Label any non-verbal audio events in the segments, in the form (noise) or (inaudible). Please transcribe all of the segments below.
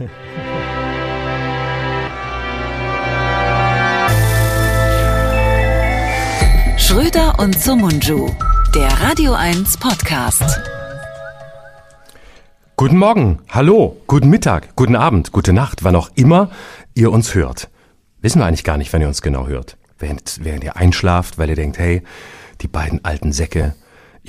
(laughs) Schröder und Sumunju, der Radio 1 Podcast. Guten Morgen, hallo, guten Mittag, guten Abend, gute Nacht, wann auch immer ihr uns hört. Wissen wir eigentlich gar nicht, wann ihr uns genau hört. Während, während ihr einschlaft, weil ihr denkt, hey, die beiden alten Säcke,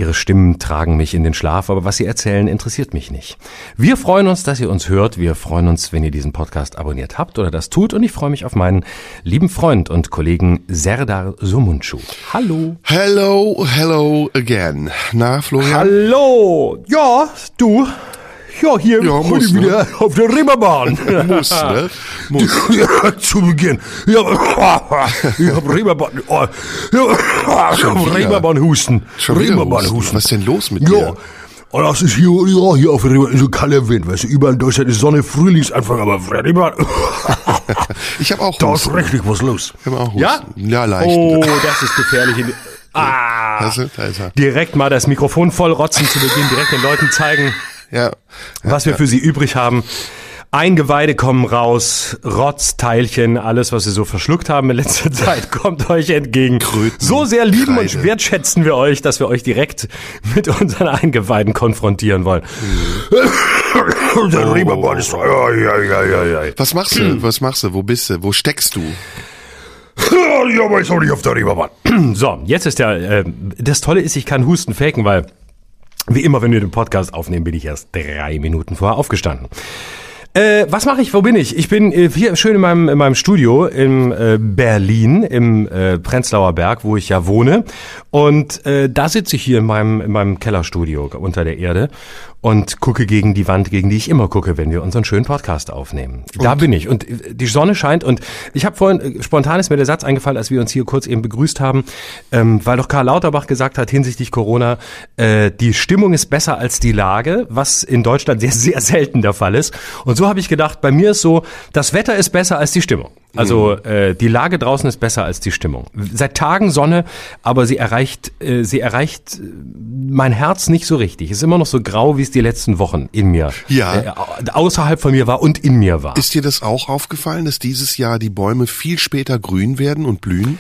Ihre Stimmen tragen mich in den Schlaf, aber was Sie erzählen, interessiert mich nicht. Wir freuen uns, dass ihr uns hört. Wir freuen uns, wenn ihr diesen Podcast abonniert habt oder das tut. Und ich freue mich auf meinen lieben Freund und Kollegen Serdar Sumuncu. Hallo. Hello, hello again. Na, Florian? Hallo. Ja, du. Ja, hier Ja, muss, ne? wieder auf der Reeperbahn. (laughs) Muss, ne? Muss. Ja, zu Beginn. Ja, (laughs) ich hab Reeperbahn. Oh, ja, (laughs) ich hab? Reeperbahn-Husten. Husten. Reeperbahn-Husten. Was ist denn los mit Ja. dir? Und das ist hier, ja, hier auf der Reeperbahn, so kalter Wind, weißt du, überall in Deutschland ist Sonne, Frühlingsanfang, aber Reeperbahn, Ich habe auch da ist Husten. richtig was los. Ich hab auch Husten. Ja? Ja, leicht. Oh, das ist gefährlich. Ah, da ist er. direkt mal das Mikrofon voll rotzen zu Beginn, direkt den Leuten zeigen, Ja. was wir für sie übrig haben. Eingeweide kommen raus, Rotzteilchen, alles, was sie so verschluckt haben in letzter (laughs) Zeit, kommt euch entgegen. Kröten, so sehr lieben und Kreide. wertschätzen wir euch, dass wir euch direkt mit unseren Eingeweiden konfrontieren wollen. Ja, ja. Was machst du? Was machst du? Wo bist du? Wo steckst du? Ja, aber ist auch nicht auf der Reeperbahn. (clears throat) So, jetzt ist der, äh, das Tolle ist, ich kann Husten faken, weil wie immer, wenn wir den Podcast aufnehmen, bin ich erst drei Minuten vorher aufgestanden. Äh, was mache ich? Wo bin ich? Ich bin äh, hier schön in meinem, in meinem Studio in äh, Berlin, im äh, Prenzlauer Berg, wo ich ja wohne. Und äh, da sitze ich hier in meinem, in meinem Kellerstudio unter der Erde und gucke gegen die Wand, gegen die ich immer gucke, wenn wir unseren schönen Podcast aufnehmen. Da bin ich. Und äh, die Sonne scheint. Und ich habe vorhin, äh, spontan ist mir der Satz eingefallen, als wir uns hier kurz eben begrüßt haben, ähm, weil doch Karl Lauterbach gesagt hat hinsichtlich Corona, äh, die Stimmung ist besser als die Lage, was in Deutschland sehr, sehr selten der Fall ist. Und so habe ich gedacht, bei mir ist so, das Wetter ist besser als die Stimmung. Also äh, die Lage draußen ist besser als die Stimmung. Seit Tagen Sonne, aber sie erreicht, äh, sie erreicht äh, mein Herz nicht so richtig. Ist immer noch so grau, wie es die letzten Wochen in mir, Ja. äh, außerhalb von mir war und in mir war. Ist dir das auch aufgefallen, dass dieses Jahr die Bäume viel später grün werden und blühen?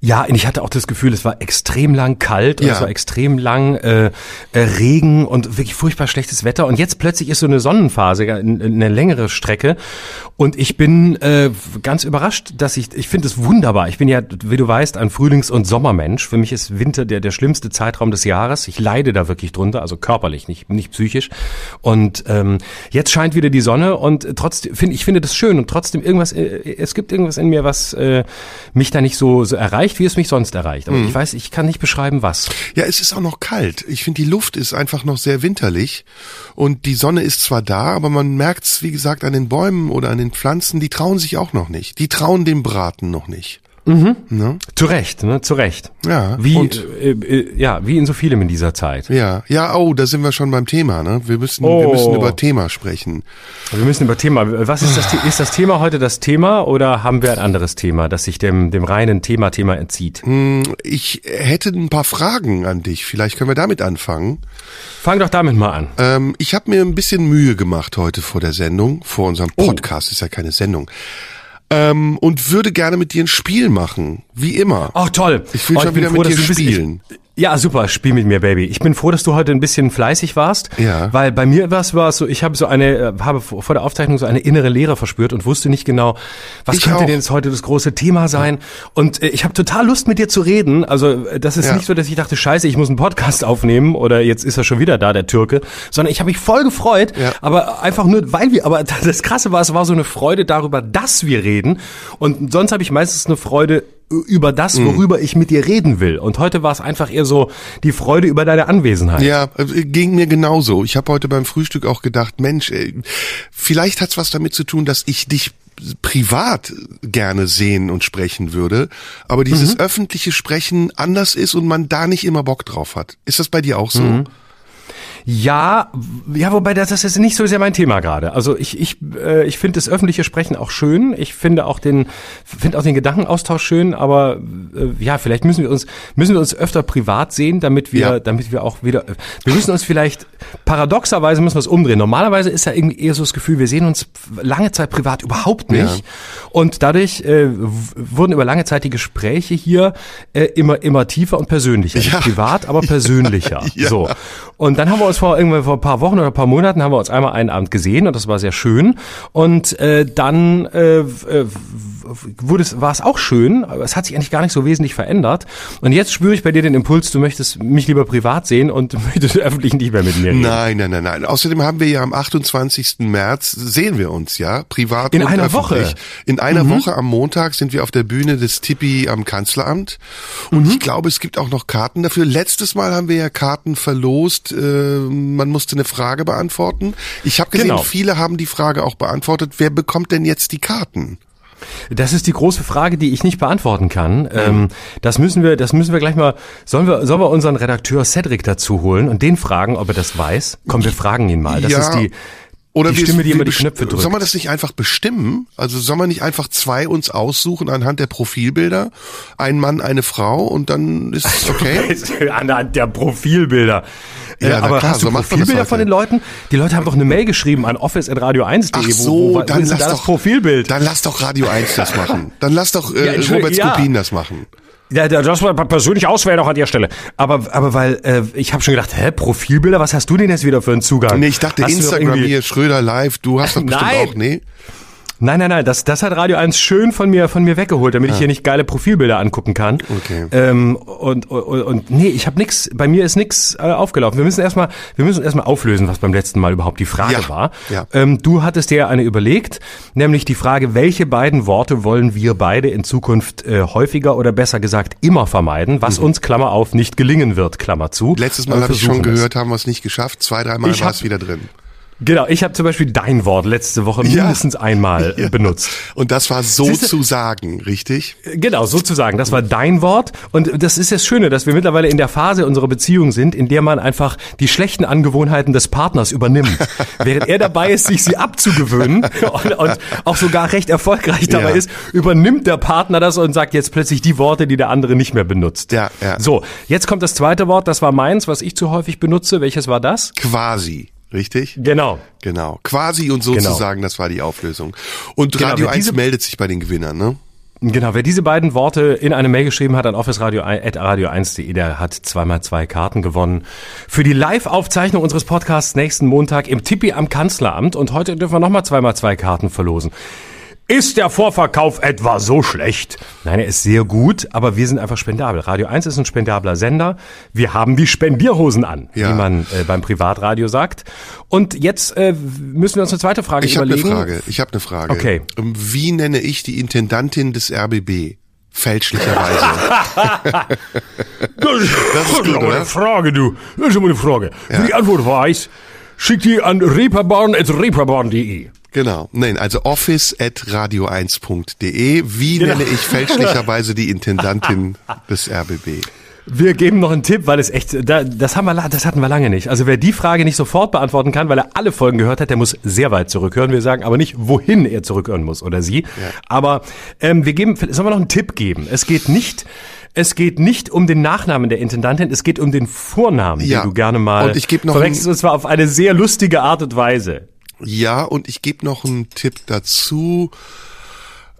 Ja, und ich hatte auch das Gefühl, es war extrem lang kalt und Ja. es war extrem lang äh, äh, Regen und wirklich furchtbar schlechtes Wetter. Und jetzt plötzlich ist so eine Sonnenphase, eine längere Strecke. Und ich bin äh, ganz überrascht, dass ich, ich finde es wunderbar. Ich bin ja, wie du weißt, ein Frühlings- und Sommermensch. Für mich ist Winter der, der schlimmste Zeitraum des Jahres. Ich leide da wirklich drunter, also körperlich, nicht, nicht psychisch. Und ähm, jetzt scheint wieder die Sonne und trotzdem, finde ich finde das schön und trotzdem irgendwas, äh, es gibt irgendwas in mir, was äh, mich da nicht so, so erreicht, wie es mich sonst erreicht. Aber ich weiß, ich kann nicht beschreiben, was. Ja, es ist auch noch kalt. Ich finde, die Luft ist einfach noch sehr winterlich. Und die Sonne ist zwar da, aber man merkt's, wie gesagt, an den Bäumen oder an den Pflanzen, die trauen sich auch noch nicht. Die trauen dem Braten noch nicht. Ne? Zu Recht, ne? Zu Recht. Ja, Wie, und- äh, äh, ja, wie in so vielem in dieser Zeit. Ja, ja, oh, da sind wir schon beim Thema, ne? Wir müssen, wir Oh. müssen über Thema sprechen. Wir müssen über Thema. Was ist das? Ist das Thema heute das Thema oder haben wir ein anderes Thema, das sich dem, dem reinen Thema-Thema entzieht? Ich hätte ein paar Fragen an dich. Vielleicht können wir damit anfangen. Fang doch damit mal an. Ähm, ich habe mir ein bisschen Mühe gemacht heute vor der Sendung, vor unserem Podcast, ist ja keine Sendung. Ähm, und würde gerne mit dir ein Spiel machen, wie immer. Ach toll. Ich will Oh, schon wieder mit dass dir du bist- spielen. Ich, ja, super, spiel mit mir, Baby. Ich bin froh, dass du heute ein bisschen fleißig warst. Ja. Weil bei mir war es so, ich habe so eine, äh, habe vor vor der Aufzeichnung so eine innere Leere verspürt und wusste nicht genau, was Ich könnte auch. denn jetzt heute das große Thema sein. Und äh, ich habe total Lust mit dir zu reden. Also äh, das ist Ja. nicht so, dass ich dachte, scheiße, ich muss einen Podcast aufnehmen oder jetzt ist er schon wieder da, der Türke. Sondern ich habe mich voll gefreut, Ja. aber einfach nur, weil wir, aber (laughs) das Krasse war, es war so eine Freude darüber, dass wir reden. Und sonst habe ich meistens eine Freude über das, Mhm. worüber ich mit dir reden will. Und heute war es einfach eher so die Freude über deine Anwesenheit. Ja, äh, ging mir genauso. Ich habe heute beim Frühstück auch gedacht, Mensch, ey, vielleicht hat's was damit zu tun, dass ich dich privat gerne sehen und sprechen würde, aber dieses Mhm. öffentliche Sprechen anders ist und man da nicht immer Bock drauf hat. Ist das bei dir auch so? Ja, ja, wobei das, das ist nicht so sehr mein Thema gerade. Also ich, ich, äh, ich finde das öffentliche Sprechen auch schön. Ich finde auch den, finde auch den Gedankenaustausch schön. Aber äh, ja, vielleicht müssen wir uns, müssen wir uns öfter privat sehen, damit wir, Ja. damit wir auch wieder. Wir müssen uns vielleicht paradoxerweise müssen wir es umdrehen. Normalerweise ist ja irgendwie eher so das Gefühl, wir sehen uns lange Zeit privat überhaupt nicht. Ja. Und dadurch äh, wurden über lange Zeit die Gespräche hier äh, immer immer tiefer und persönlicher. Nicht Ja. Privat, aber persönlicher. (laughs) So. Und dann haben wir uns vor irgendwann vor ein paar Wochen oder ein paar Monaten haben wir uns einmal einen Abend gesehen und das war sehr schön. Und äh, dann äh, wurde es, war es auch schön, aber es hat sich eigentlich gar nicht so wesentlich verändert. Und jetzt spüre ich bei dir den Impuls, du möchtest mich lieber privat sehen und (laughs) möchtest öffentlich nicht mehr mit mir reden. Nein, nein, nein, nein. Außerdem haben wir ja am 28. März, sehen wir uns ja, privat In und einer öffentlich. Woche. Mhm. In einer Woche am Montag sind wir auf der Bühne des Tippi am Kanzleramt. Und Mhm. ich glaube, es gibt auch noch Karten dafür. Letztes Mal haben wir ja Karten verlost. Äh, man musste eine Frage beantworten. Ich habe gesehen, Genau. viele haben die Frage auch beantwortet. Wer bekommt denn jetzt die Karten? Das ist die große Frage, die ich nicht beantworten kann. Ähm, das müssen wir, das müssen wir gleich mal. Sollen wir, sollen wir unseren Redakteur Cedric dazu holen und den fragen, ob er das weiß? Komm, wir fragen ihn mal. Das Ja. ist die, Oder die wir- Stimme, die wir immer die Knöpfe drückt. Soll man das nicht einfach bestimmen? Also soll man nicht einfach zwei uns aussuchen anhand der Profilbilder? Ein Mann, eine Frau und dann ist es okay? (laughs) Anhand der Profilbilder. Äh, Ja, na aber klar, hast du so macht man das Profilbilder von den Leuten? Die Leute haben doch eine Mail geschrieben an office.radio1.de. Ach wo- so, wo, wo, dann lass da doch das Profilbild. Dann lass doch Radio 1 das machen. Dann lass doch Ja, äh, Entschuldigung, Robert ja. Skopin das machen. Ja, da- das war persönlich auswählen auch an der Stelle. Aber, aber weil äh, ich habe schon gedacht, hä, Profilbilder, was hast du denn jetzt wieder für einen Zugang? Nee, ich dachte Hast Instagram hier, Schröder live, du hast doch bestimmt Nein. auch, nee? Nein, nein, nein, das, das hat Radio 1 schön von mir, von mir weggeholt, damit ich hier nicht geile Profilbilder angucken kann. Ah. Okay. Ähm, und, und, und nee, ich habe nix, bei mir ist nix äh, aufgelaufen. Wir müssen erstmal, wir müssen erstmal auflösen, was beim letzten Mal überhaupt die Frage Ja, war. ja. Ähm, du hattest dir eine überlegt, nämlich die Frage, welche beiden Worte wollen wir beide in Zukunft äh, häufiger oder besser gesagt immer vermeiden, was uns, Klammer auf, nicht gelingen wird, Klammer zu. Mhm. Letztes Mal habe ich schon es. gehört, haben wir es nicht geschafft. Zwei, dreimal war es wieder drin. Genau, ich habe zum Beispiel dein Wort letzte Woche Ja. mindestens einmal (laughs) Ja. benutzt. Und das war so zu sagen, richtig? Genau, sozusagen. Das war dein Wort. Und das ist das Schöne, dass wir mittlerweile in der Phase unserer Beziehung sind, in der man einfach die schlechten Angewohnheiten des Partners übernimmt. (laughs) Während er dabei ist, sich sie abzugewöhnen (laughs) und, und auch sogar recht erfolgreich dabei Ja. ist, übernimmt der Partner das und sagt jetzt plötzlich die Worte, die der andere nicht mehr benutzt. Ja, ja. So, jetzt kommt das zweite Wort, das war meins, was ich zu häufig benutze. Welches war das? Quasi, richtig? Genau. Genau. Quasi und sozusagen, das war die Auflösung. Und Genau, Radio wer 1 diese- meldet sich bei den Gewinnern, ne? Genau, wer diese beiden Worte in eine Mail geschrieben hat an officeradio1.de, der hat zweimal zwei Karten gewonnen für die Live-Aufzeichnung unseres Podcasts nächsten Montag im Tippi am Kanzleramt. Und heute dürfen wir nochmal zweimal zwei Karten verlosen. Ist der Vorverkauf etwa so schlecht? Nein, er ist sehr gut, aber wir sind einfach spendabel. Radio 1 ist ein spendabler Sender. Wir haben die Spendierhosen an, Ja. wie man äh, beim Privatradio sagt. Und jetzt äh, müssen wir uns eine zweite Frage Ich habe eine überlegen. Frage. Ich habe eine Frage. Okay. Ähm, Wie nenne ich die Intendantin des RBB? Fälschlicherweise. (laughs) Das, ist gut, eine Frage, du. Das ist immer eine Frage. Wenn die Antwort weiß, schickt die an reeperbahn.reeperbahn.de. genau. Nein, also office at radio1.de. Wie Genau. nenne ich fälschlicherweise die Intendantin des RBB? Wir geben noch einen Tipp, weil es echt, da, das haben wir, das hatten wir lange nicht. Also wer die Frage nicht sofort beantworten kann, weil er alle Folgen gehört hat, der muss sehr weit zurückhören. Wir sagen aber nicht, wohin er zurückhören muss oder sie. Aber ähm, wir geben, sollen wir noch einen Tipp geben? Es geht nicht, es geht nicht um den Nachnamen der Intendantin, es geht um den Vornamen, Ja. den du gerne mal Und ich noch verwechselst, und zwar auf eine sehr lustige Art und Weise. Ja, und ich gebe noch einen Tipp dazu.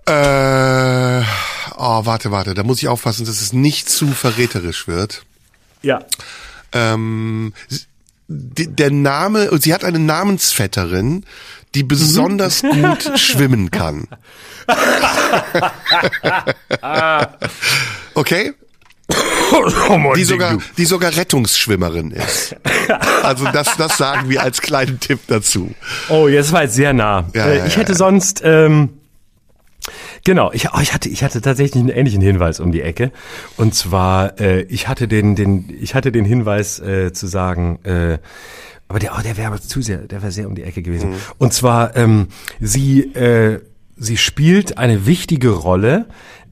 Äh, oh, warte, warte, da muss ich aufpassen, dass es nicht zu verräterisch wird. Ja. Ähm, der Name, sie hat eine Namensvetterin, die besonders gut (laughs) schwimmen kann. (laughs) okay? Die sogar, die sogar Rettungsschwimmerin ist. (laughs) Also das, das sagen wir als kleinen Tipp dazu. Oh, jetzt war jetzt sehr nah. Ja, äh, ich hätte sonst, ähm, genau, ich, oh, ich hatte, ich hatte tatsächlich einen ähnlichen Hinweis um die Ecke. Und zwar, äh, ich hatte den, den, ich hatte den Hinweis äh, zu sagen, äh, aber der, oh, der wäre aber zu sehr, der wäre sehr um die Ecke gewesen. Mhm. Und zwar, ähm, sie, äh, sie spielt eine wichtige Rolle,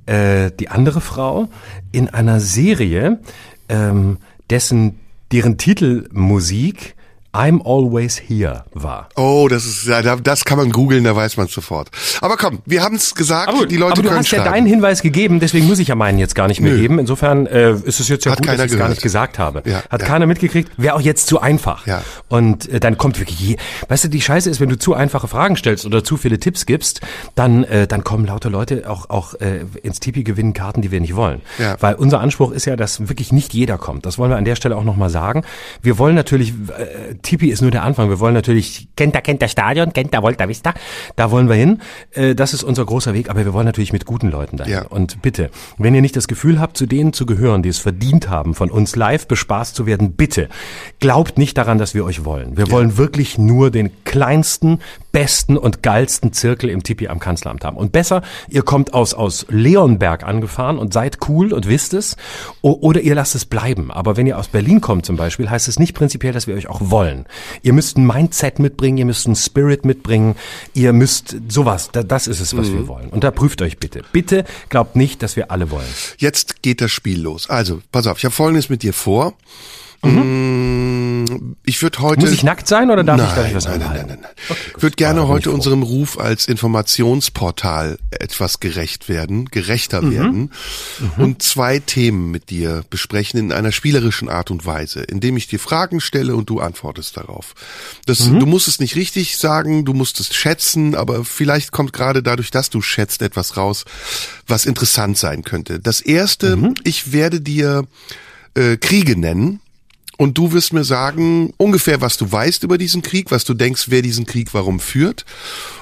äh, die andere Frau, in einer Serie, ähm, dessen, deren Titelmusik I'm always here war. Oh, das ist ja, da- das kann man googeln, da weiß man sofort. Aber komm, wir haben es gesagt, Aber, die Leute aber du können hast ja deinen Hinweis gegeben, deswegen muss ich ja meinen jetzt gar nicht mehr Nö. geben. Insofern äh, ist es jetzt ja Hat gut, dass ich es gar nicht gesagt habe. Ja, Hat ja. keiner mitgekriegt, wäre auch jetzt zu einfach. Ja. Und äh, dann kommt wirklich, je, weißt du, die Scheiße ist, wenn du zu einfache Fragen stellst oder zu viele Tipps gibst, dann äh, dann kommen lauter Leute auch auch äh, ins Tipi gewinnen Karten, die wir nicht wollen. Ja. Weil unser Anspruch ist ja, dass wirklich nicht jeder kommt. Das wollen wir an der Stelle auch nochmal sagen. Wir wollen natürlich, äh, Tipi ist nur der Anfang. Wir wollen natürlich, kennt da kennt der Stadion, kennt da Volta Vista, da wollen wir hin. Äh, das ist unser großer Weg, aber wir wollen natürlich mit guten Leuten dahin. Ja. Und bitte, wenn ihr nicht das Gefühl habt, zu denen zu gehören, die es verdient haben, von uns live bespaßt zu werden, bitte glaubt nicht daran, dass wir euch wollen. Wir wollen wirklich nur den kleinsten, besten und geilsten Zirkel im Tipi am Kanzleramt haben. Und besser, ihr kommt aus, aus Leonberg angefahren und seid cool und wisst es, oder ihr lasst es bleiben. Aber wenn ihr aus Berlin kommt zum Beispiel, heißt es nicht prinzipiell, dass wir euch auch wollen. Ihr müsst ein Mindset mitbringen, ihr müsst einen Spirit mitbringen, ihr müsst sowas. Da- Das ist es, was wir wollen. Und da prüft euch bitte. Bitte glaubt nicht, dass wir alle wollen. Jetzt geht das Spiel los. Also, pass auf, ich habe Folgendes mit dir vor. Ich würde heute. Muss ich nackt sein oder darf nein, ich, darf ich was nein, nein, nein, nein, nein. Ich würde gerne heute unserem Ruf als Informationsportal etwas gerecht werden, gerechter Mhm. werden und zwei Themen mit dir besprechen in einer spielerischen Art und Weise, indem ich dir Fragen stelle und du antwortest darauf. Das, Mhm. Du musst es nicht richtig sagen, du musst es schätzen, aber vielleicht kommt gerade dadurch, dass du schätzt, etwas raus, was interessant sein könnte. Das erste, Mhm. ich werde dir äh, Kriege nennen. Und du wirst mir sagen, ungefähr, was du weißt über diesen Krieg, was du denkst, wer diesen Krieg warum führt.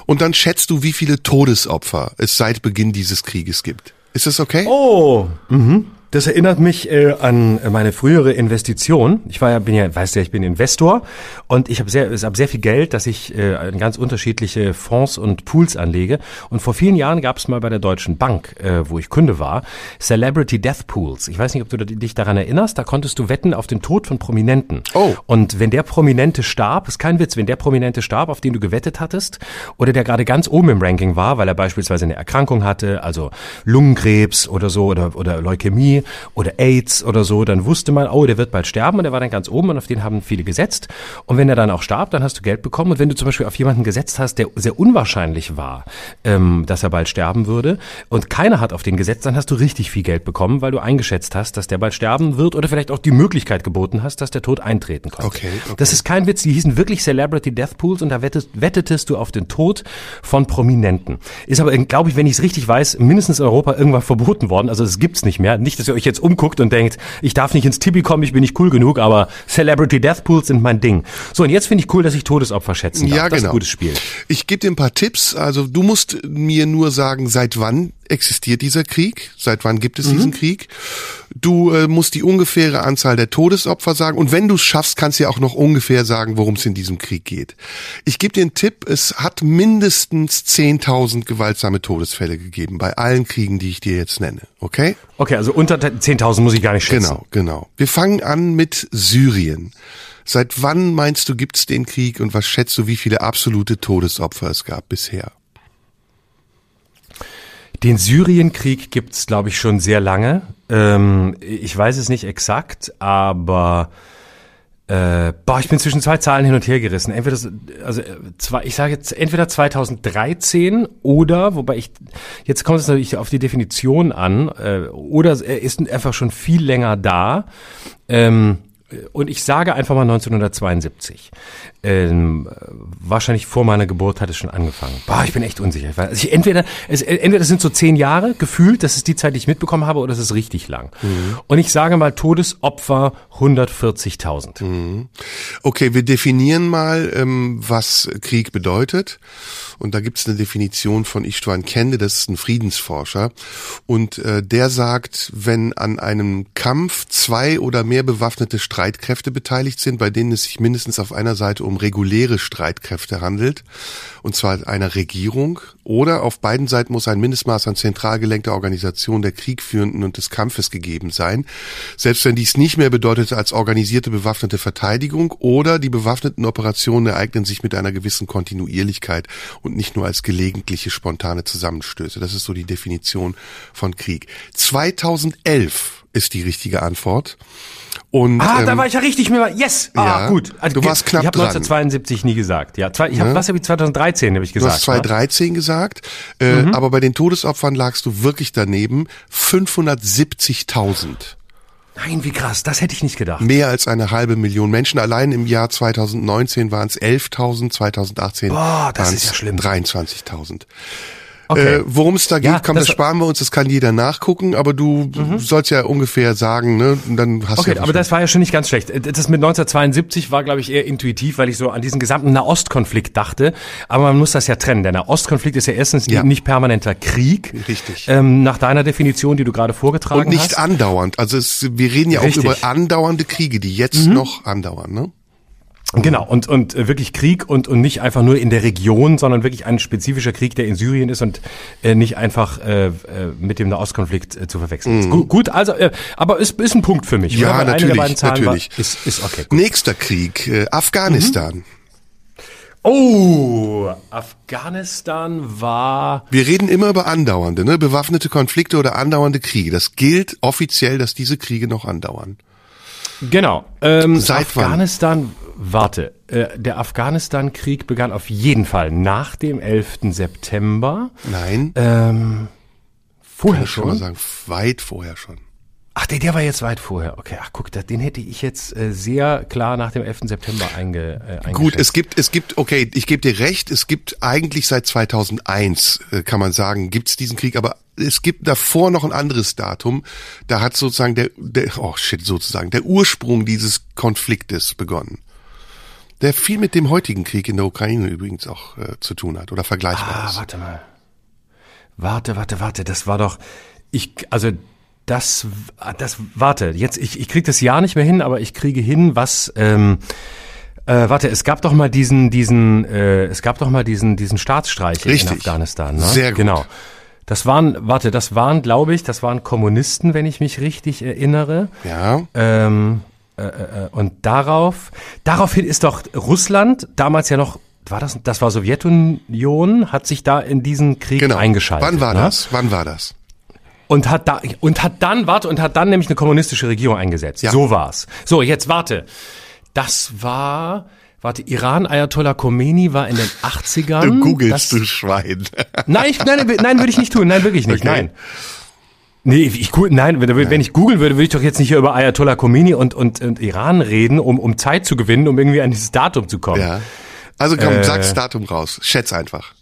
Und dann schätzt du, wie viele Todesopfer es seit Beginn dieses Krieges gibt. Ist das okay? Oh, mhm. Das erinnert mich äh, an meine frühere Investition. Ich war ja, bin ja, weißt du, ja, ich bin Investor und ich habe sehr, habe sehr viel Geld, dass ich äh, in ganz unterschiedliche Fonds und Pools anlege. Und vor vielen Jahren gab es mal bei der Deutschen Bank, äh, wo ich Kunde war, Celebrity Death Pools. Ich weiß nicht, ob du dich daran erinnerst. Da konntest du wetten auf den Tod von Prominenten. Oh. Und wenn der Prominente starb, ist kein Witz, wenn der Prominente starb, auf den du gewettet hattest, oder der gerade ganz oben im Ranking war, weil er beispielsweise eine Erkrankung hatte, also Lungenkrebs oder so, oder, oder Leukämie oder AIDS oder so, dann wusste man, oh, der wird bald sterben und der war dann ganz oben und auf den haben viele gesetzt. Und wenn er dann auch starb, dann hast du Geld bekommen. Und wenn du zum Beispiel auf jemanden gesetzt hast, der sehr unwahrscheinlich war, ähm, dass er bald sterben würde, und keiner hat auf den gesetzt, dann hast du richtig viel Geld bekommen, weil du eingeschätzt hast, dass der bald sterben wird oder vielleicht auch die Möglichkeit geboten hast, dass der Tod eintreten konnte. Okay, okay. Das ist kein Witz, die hießen wirklich Celebrity Death Pools und da wettest, wettetest du auf den Tod von Prominenten. Ist aber, glaube ich, wenn ich es richtig weiß, mindestens in Europa irgendwann verboten worden. Also es gibt's nicht mehr. Nicht, dass ihr euch jetzt umguckt und denkt, ich darf nicht ins Tibi kommen, ich bin nicht cool genug, aber Celebrity Death Pools sind mein Ding. So, und jetzt finde ich cool, dass ich Todesopfer schätzen darf. Ja, Das ist genau. ein gutes Spiel. Ich gebe dir ein paar Tipps. Also du musst mir nur sagen, seit wann existiert dieser Krieg? Seit wann gibt es Mhm. diesen Krieg? Du äh, musst die ungefähre Anzahl der Todesopfer sagen. Und wenn du es schaffst, kannst du ja auch noch ungefähr sagen, worum es in diesem Krieg geht. Ich gebe dir einen Tipp. Es hat mindestens 10.000 gewaltsame Todesfälle gegeben bei allen Kriegen, die ich dir jetzt nenne. Okay? Okay, also unter 10.000 muss ich gar nicht schätzen. Genau, genau. Wir fangen an mit Syrien. Seit wann meinst du, gibt's den Krieg und was schätzt du, wie viele absolute Todesopfer es gab bisher? Den Syrienkrieg gibt's, glaube ich, schon sehr lange. Ähm, ich weiß es nicht exakt, aber äh, boah, ich bin zwischen zwei Zahlen hin und her gerissen. Entweder, so- also äh, zwei, ich sage jetzt entweder 2013 oder, wobei ich jetzt kommt es natürlich auf die Definition an, äh, oder er ist einfach schon viel länger da. Ähm, und ich sage einfach mal 1972. Ähm, wahrscheinlich vor meiner Geburt hat es schon angefangen. Boah, ich bin echt unsicher. Also ich, entweder, es, entweder das sind so zehn Jahre gefühlt, das ist die Zeit, die ich mitbekommen habe, oder es ist richtig lang. Und ich sage mal Todesopfer 140.000. Okay, wir definieren mal, ähm, was Krieg bedeutet. Und da gibt's eine Definition von Istvan Kende, das ist ein Friedensforscher. Und äh, der sagt, wenn an einem Kampf zwei oder mehr bewaffnete Streitkräfte beteiligt sind, bei denen es sich mindestens auf einer Seite um reguläre Streitkräfte handelt, und zwar einer Regierung, oder auf beiden Seiten muss ein Mindestmaß an zentral gelenkter Organisation der Kriegführenden und des Kampfes gegeben sein, selbst wenn dies nicht mehr bedeutet als organisierte bewaffnete Verteidigung oder die bewaffneten Operationen ereignen sich mit einer gewissen Kontinuierlichkeit und nicht nur als gelegentliche spontane Zusammenstöße. Das ist so die Definition von Krieg. 2011 ist die richtige Antwort. Und, Ah, ähm, da war ich ja richtig. Mir war, yes. Ah, ja, gut. Also, du warst knapp Ich habe dran. 1972 nie gesagt. Ja, zwei, ich habe was habe ich 2013 habe ich Du gesagt. hast 2013 gesagt, äh, Mhm. aber bei den Todesopfern lagst du wirklich daneben. 570.000. ne? Nein, wie krass. Das hätte ich nicht gedacht. Mehr als eine halbe Million Menschen. Allein im Jahr 2019 waren es 11.000, 2018 Boah, das waren ist es ja schlimm. 23.000. Okay. Äh, Worum es da geht, Ja, komm, das, das- sparen wir uns, das kann jeder nachgucken, aber du sollst ja ungefähr sagen, ne? Und dann hast Okay, du ja aber das war ja schon nicht ganz schlecht. Das mit 1972 war, glaube ich, eher intuitiv, weil ich so an diesen gesamten Nahostkonflikt dachte. Aber man muss das ja trennen. Der Nahostkonflikt ist ja erstens Ja. nicht permanenter Krieg. Richtig. Ähm, nach deiner Definition, die du gerade vorgetragen und nicht hast. andauernd. Also es, wir reden ja Richtig. auch über andauernde Kriege, die jetzt noch andauern, ne? Genau, und, und äh, wirklich Krieg und, und nicht einfach nur in der Region, sondern wirklich ein spezifischer Krieg, der in Syrien ist und äh, nicht einfach äh, äh, mit dem Nahostkonflikt äh, zu verwechseln ist. Gut, gut, also, äh, aber ist, ist ein Punkt für mich. Mhm. Ja, natürlich, natürlich. War, ist, ist okay. Gut. Nächster Krieg, äh, Afghanistan. Oh, Afghanistan war... Wir reden immer über andauernde, ne? Bewaffnete Konflikte oder andauernde Kriege. Das gilt offiziell, dass diese Kriege noch andauern. Genau. Ähm, Seit? Afghanistan, warte, äh, der Afghanistan-Krieg begann auf jeden Fall nach dem 11. September. Nein, Ähm, vorher kann ich schon mal schon? sagen, weit vorher schon. Ach, der, der war jetzt weit vorher. Okay, ach guck, den hätte ich jetzt äh, sehr klar nach dem 11. September einge, äh. Gut, es gibt, es gibt, okay, ich gebe dir recht, es gibt eigentlich seit 2001, äh, kann man sagen, gibt es diesen Krieg, aber es gibt davor noch ein anderes Datum, da hat sozusagen der, der, oh shit, sozusagen, der Ursprung dieses Konfliktes begonnen. Der viel mit dem heutigen Krieg in der Ukraine übrigens auch äh, zu tun hat oder vergleichbar Ah, ist. warte mal. Warte, warte, warte, das war doch, ich, also, das, das, warte, jetzt, ich, ich krieg das Jahr nicht mehr hin, aber ich kriege hin, was, ähm, äh, warte, es gab doch mal diesen, diesen, äh, es gab doch mal diesen, diesen Staatsstreich Richtig. in Afghanistan, ne? Sehr gut. Genau. Das waren, warte, das waren, glaube ich, das waren Kommunisten, wenn ich mich richtig erinnere. Ja, Ähm, äh, äh, und darauf, daraufhin ist doch Russland, damals ja noch, war das, das war Sowjetunion, hat sich da in diesen Krieg genau. eingeschaltet. Wann war ne? das? Wann war das? Und hat da, und hat dann, warte, und hat dann nämlich eine kommunistische Regierung eingesetzt. Ja. So war's. So, jetzt warte. Das war, warte, Iran, Ayatollah Khomeini war in den 80ern. Du googelst, das, du Schwein. Nein, ich, nein, nein, würde ich nicht tun. Nein, wirklich nicht. Okay. Nein. Nee, ich, nein, wenn, wenn ich googeln würde, würde ich doch jetzt nicht hier über Ayatollah Khomeini und, und, und Iran reden, um, um Zeit zu gewinnen, um irgendwie an dieses Datum zu kommen. ja. Also komm, Äh. sag das Datum raus. Schätz einfach.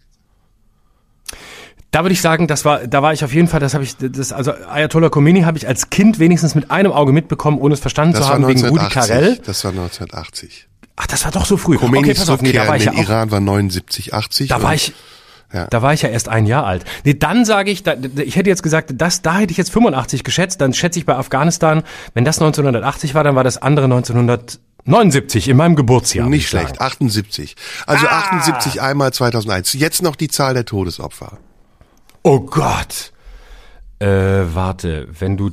Da würde ich sagen, das war, da war ich auf jeden Fall, das habe ich, das, also Ayatollah Khomeini habe ich als Kind wenigstens mit einem Auge mitbekommen, ohne es verstanden Das zu haben, wegen Rudi 1980. Karel. Das war 1980. Ach, das war doch so früh. Khomeinis okay, pass auf, nee, da war ich ja auch, Iran war 79, 80. da war ich, Ja. da war ich ja erst ein Jahr alt. Nee, dann sage ich, da, ich hätte jetzt gesagt, das, da hätte ich jetzt 85 geschätzt, dann schätze ich bei Afghanistan, wenn das 1980 war, dann war das andere 1979 in meinem Geburtsjahr. Nicht ich sagen. schlecht, 78. Also Ah. 78 einmal 2001. Jetzt noch die Zahl der Todesopfer. Oh Gott. Äh, warte, wenn du,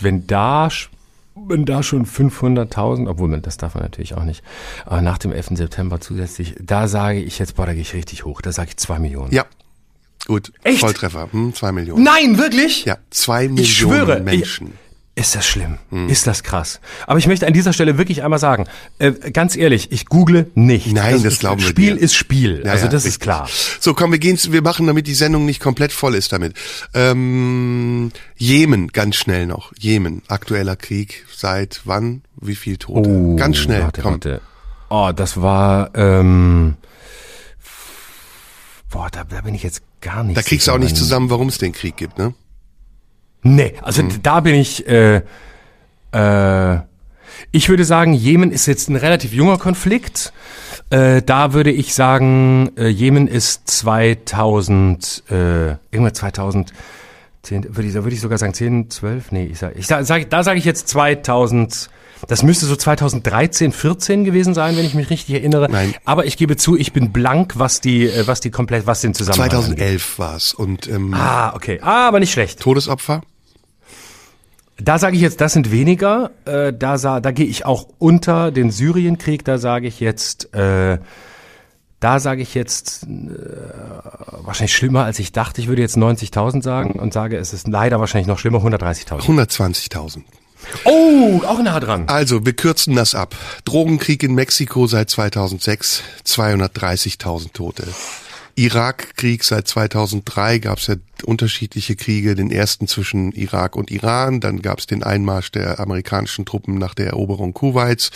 wenn da, wenn da schon 500.000, obwohl man, das darf man natürlich auch nicht, aber nach dem 11. September zusätzlich, da sage ich jetzt, boah, da gehe ich richtig hoch, da sage ich zwei Millionen. Ja, gut. Echt? Volltreffer. Hm, zwei Millionen. Nein, wirklich? Ja, zwei Millionen Ich schwöre, Menschen. Ist das schlimm? Hm. Ist das krass? Aber ich möchte an dieser Stelle wirklich einmal sagen, äh, ganz ehrlich, ich google nicht. Nein, das ist, glauben wir Spiel ist Spiel. Ja, also ja, das ist richtig. klar. So, komm, wir gehen, wir machen, damit die Sendung nicht komplett voll ist damit. Ähm, Jemen, ganz schnell noch. Jemen, aktueller Krieg. Seit wann? Wie viel Tote? ganz schnell, Oh, Warte, komm. warte. Oh, das war, ähm, boah, da, da bin ich jetzt gar nicht Da kriegst du auch nicht zusammen, warum es den Krieg gibt, ne? Nee, also Hm. da bin ich, äh, äh, ich würde sagen, Jemen ist jetzt ein relativ junger Konflikt. Äh, da würde ich sagen, äh, Jemen ist 2000, äh, irgendwann 2010, würde ich, würde ich sogar sagen 10, 12, nee, ich sag, ich sag, da sage ich jetzt 2000, das müsste so 2013, 14 gewesen sein, wenn ich mich richtig erinnere. Nein. Aber ich gebe zu, ich bin blank, was die, äh, was die komplett, was den Zusammenhang angeht. 2011 war's und ähm, Ah, okay. Ah, aber nicht schlecht. Todesopfer? Da sage ich jetzt, das sind weniger. Äh, da sa da gehe ich auch unter den Syrienkrieg. Da sage ich jetzt, äh, da sage ich jetzt äh, wahrscheinlich schlimmer, als ich dachte. Ich würde jetzt 90.000 sagen und sage, es ist leider wahrscheinlich noch schlimmer, 130.000. 120.000. Oh, auch nah dran. Also, wir kürzen das ab. Drogenkrieg in Mexiko seit 2006, 230.000 Tote. Irakkrieg seit 2003 gab es ja unterschiedliche Kriege, den ersten zwischen Irak und Iran, dann gab es den Einmarsch der amerikanischen Truppen nach der Eroberung Kuwaits,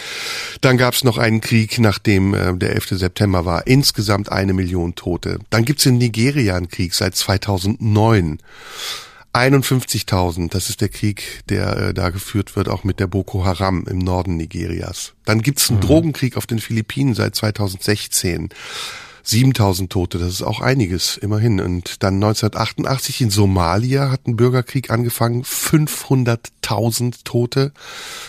dann gab es noch einen Krieg, nachdem äh, der 11. September war, insgesamt eine Million Tote. Dann gibt's in Nigeria einen Krieg seit 2009. 51.000, das ist der Krieg, der äh, da geführt wird, auch mit der Boko Haram im Norden Nigerias. Dann gibt's einen mhm. Drogenkrieg auf den Philippinen seit 2016. 7000 Tote, das ist auch einiges, immerhin. Und dann 1988 in Somalia hat ein Bürgerkrieg angefangen, 500.000 Tote,